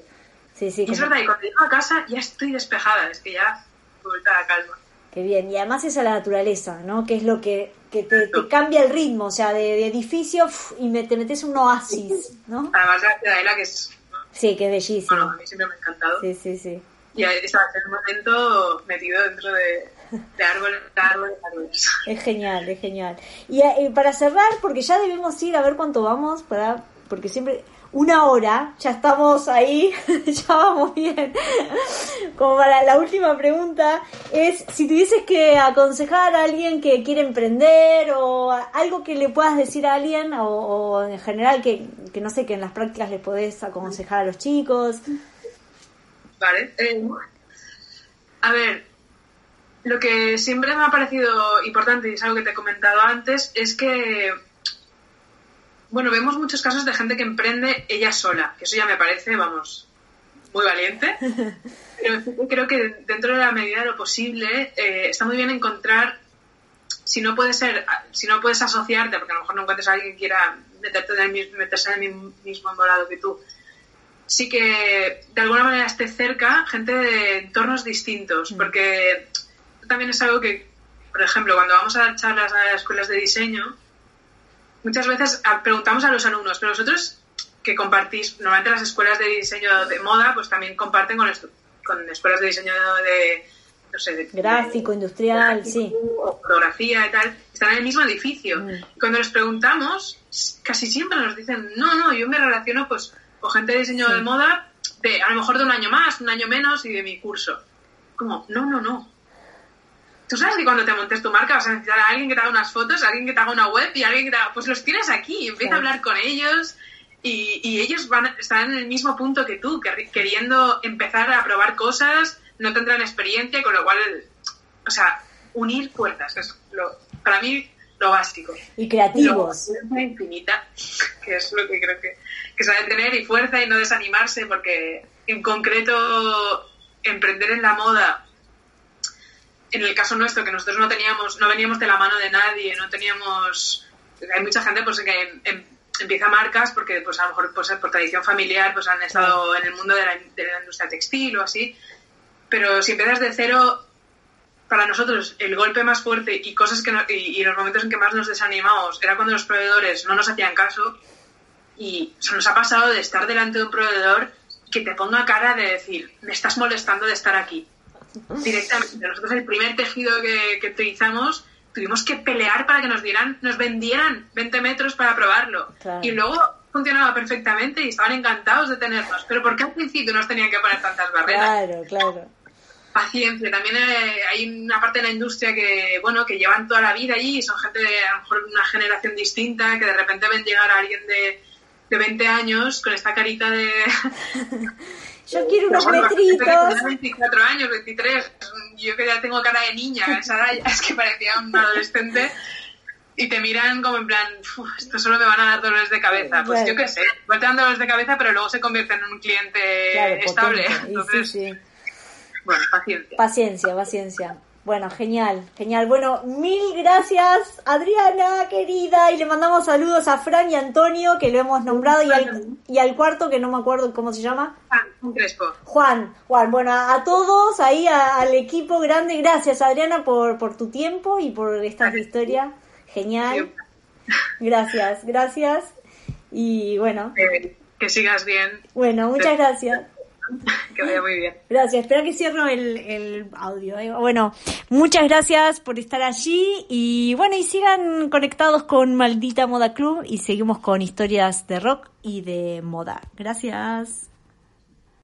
[SPEAKER 1] Sí, sí,
[SPEAKER 2] y es verdad, y cuando llego a casa ya estoy despejada, es que ya vuelta a calma.
[SPEAKER 1] Qué bien, y además es a la naturaleza, ¿no? Que es lo que, que te, cambia el ritmo, o sea, de, edificio y me, te metes un oasis, ¿no?
[SPEAKER 2] Además la ciudadela que es...
[SPEAKER 1] Sí, que es bellísimo.
[SPEAKER 2] Bueno, a mí siempre me ha encantado.
[SPEAKER 1] Sí, sí, sí.
[SPEAKER 2] Y en un momento metido dentro de, de árboles, árboles, árboles.
[SPEAKER 1] Es genial, es genial. Y, y eh, para cerrar, porque ya debemos ir a ver cuánto vamos, para porque siempre una hora, ya estamos ahí, ya vamos bien. Como para la última pregunta, es si tuvieses que aconsejar a alguien que quiere emprender o algo que le puedas decir a alguien o, en general que, no sé, que en las prácticas le podés aconsejar a los chicos.
[SPEAKER 2] Vale. Eh, a ver, lo que siempre me ha parecido importante y es algo que te he comentado antes es que bueno, vemos muchos casos de gente que emprende ella sola, que eso ya me parece, vamos, muy valiente. Pero creo que dentro de la medida de lo posible eh, está muy bien encontrar, si no puede ser, si no puedes asociarte, porque a lo mejor no encuentres a alguien que quiera meterte en el, meterse en el mismo embolado que tú, sí que de alguna manera esté cerca gente de entornos distintos, mm. porque también es algo que, por ejemplo, cuando vamos a dar charlas a escuelas de diseño, muchas veces preguntamos a los alumnos, pero vosotros que compartís, normalmente las escuelas de diseño de moda, pues también comparten con, con escuelas de diseño de, no sé, de,
[SPEAKER 1] gráfico, industrial, sí.
[SPEAKER 2] fotografía y tal, están en el mismo edificio. Mm. cuando les preguntamos, casi siempre nos dicen, no, no, yo me relaciono pues con gente de diseño de moda de a lo mejor de un año más, un año menos y de mi curso. Como, no, no, no. Tú sabes que cuando te montes tu marca vas a necesitar a alguien que te haga unas fotos, a alguien que te haga una web y a alguien que te haga... Pues los tienes aquí, empieza a hablar con ellos y, y ellos van están en el mismo punto que tú, queriendo empezar a probar cosas, no tendrán experiencia, con lo cual, o sea, unir fuerzas es lo, para mí lo básico.
[SPEAKER 1] Y creativos.
[SPEAKER 2] Infinita, que es lo que creo que, que se debe tener, y fuerza y no desanimarse, porque en concreto emprender en la moda en el caso nuestro, que nosotros no teníamos, no veníamos de la mano de nadie, no teníamos, hay mucha gente pues que em, empieza marcas porque pues a lo mejor pues, por tradición familiar pues han estado en el mundo de la, industria textil o así, pero si empiezas de cero, para nosotros el golpe más fuerte y cosas que y, los momentos en que más nos desanimamos era cuando los proveedores no nos hacían caso y se nos ha pasado de estar delante de un proveedor que te ponga cara de decir, me estás molestando de estar aquí. Directamente. Nosotros el primer tejido que, que utilizamos tuvimos que pelear para que nos dieran, nos vendieran 20 metros para probarlo.
[SPEAKER 1] Claro.
[SPEAKER 2] Y luego funcionaba perfectamente y estaban encantados de tenernos. Pero ¿por qué al principio nos tenían que poner tantas barreras?
[SPEAKER 1] Claro, claro.
[SPEAKER 2] Paciencia. También eh, hay una parte de la industria que, bueno, que llevan toda la vida allí y son gente de a lo mejor una generación distinta que de repente ven llegar a alguien de, de 20 años con esta carita de...
[SPEAKER 1] Yo quiero unos
[SPEAKER 2] Bueno,
[SPEAKER 1] metritos.
[SPEAKER 2] tenía 24 años, 23. Yo que ya tengo cara de niña, esa edad ya es que parecía un adolescente. Y te miran como en plan, "Uf, esto solo me van a dar dolores de cabeza. Pues
[SPEAKER 1] Claro.
[SPEAKER 2] yo qué sé, igual te dan dolores de cabeza, pero luego se convierten en un cliente
[SPEAKER 1] Claro,
[SPEAKER 2] estable.
[SPEAKER 1] Y sí,
[SPEAKER 2] Entonces,
[SPEAKER 1] sí.
[SPEAKER 2] bueno, paciencia.
[SPEAKER 1] Paciencia, paciencia. Bueno, genial, genial. Bueno, mil gracias, Adriana, querida. Y le mandamos saludos a Fran y Antonio, que lo hemos nombrado, y al, y al cuarto, que no me acuerdo cómo se llama.
[SPEAKER 2] Ah, un crespo.
[SPEAKER 1] Juan, Juan, bueno, a, a todos, ahí a- al equipo grande, gracias Adriana por, por tu tiempo y por esta historia. Genial. Gracias, gracias. Y bueno,
[SPEAKER 2] Eh, que sigas bien,
[SPEAKER 1] bueno, muchas gracias.
[SPEAKER 2] que vaya muy bien.
[SPEAKER 1] Gracias, espera que cierro el, el audio. ¿eh? Bueno, muchas gracias por estar allí y bueno, y sigan conectados con Maldita Moda Club y seguimos con historias de rock y de moda. Gracias.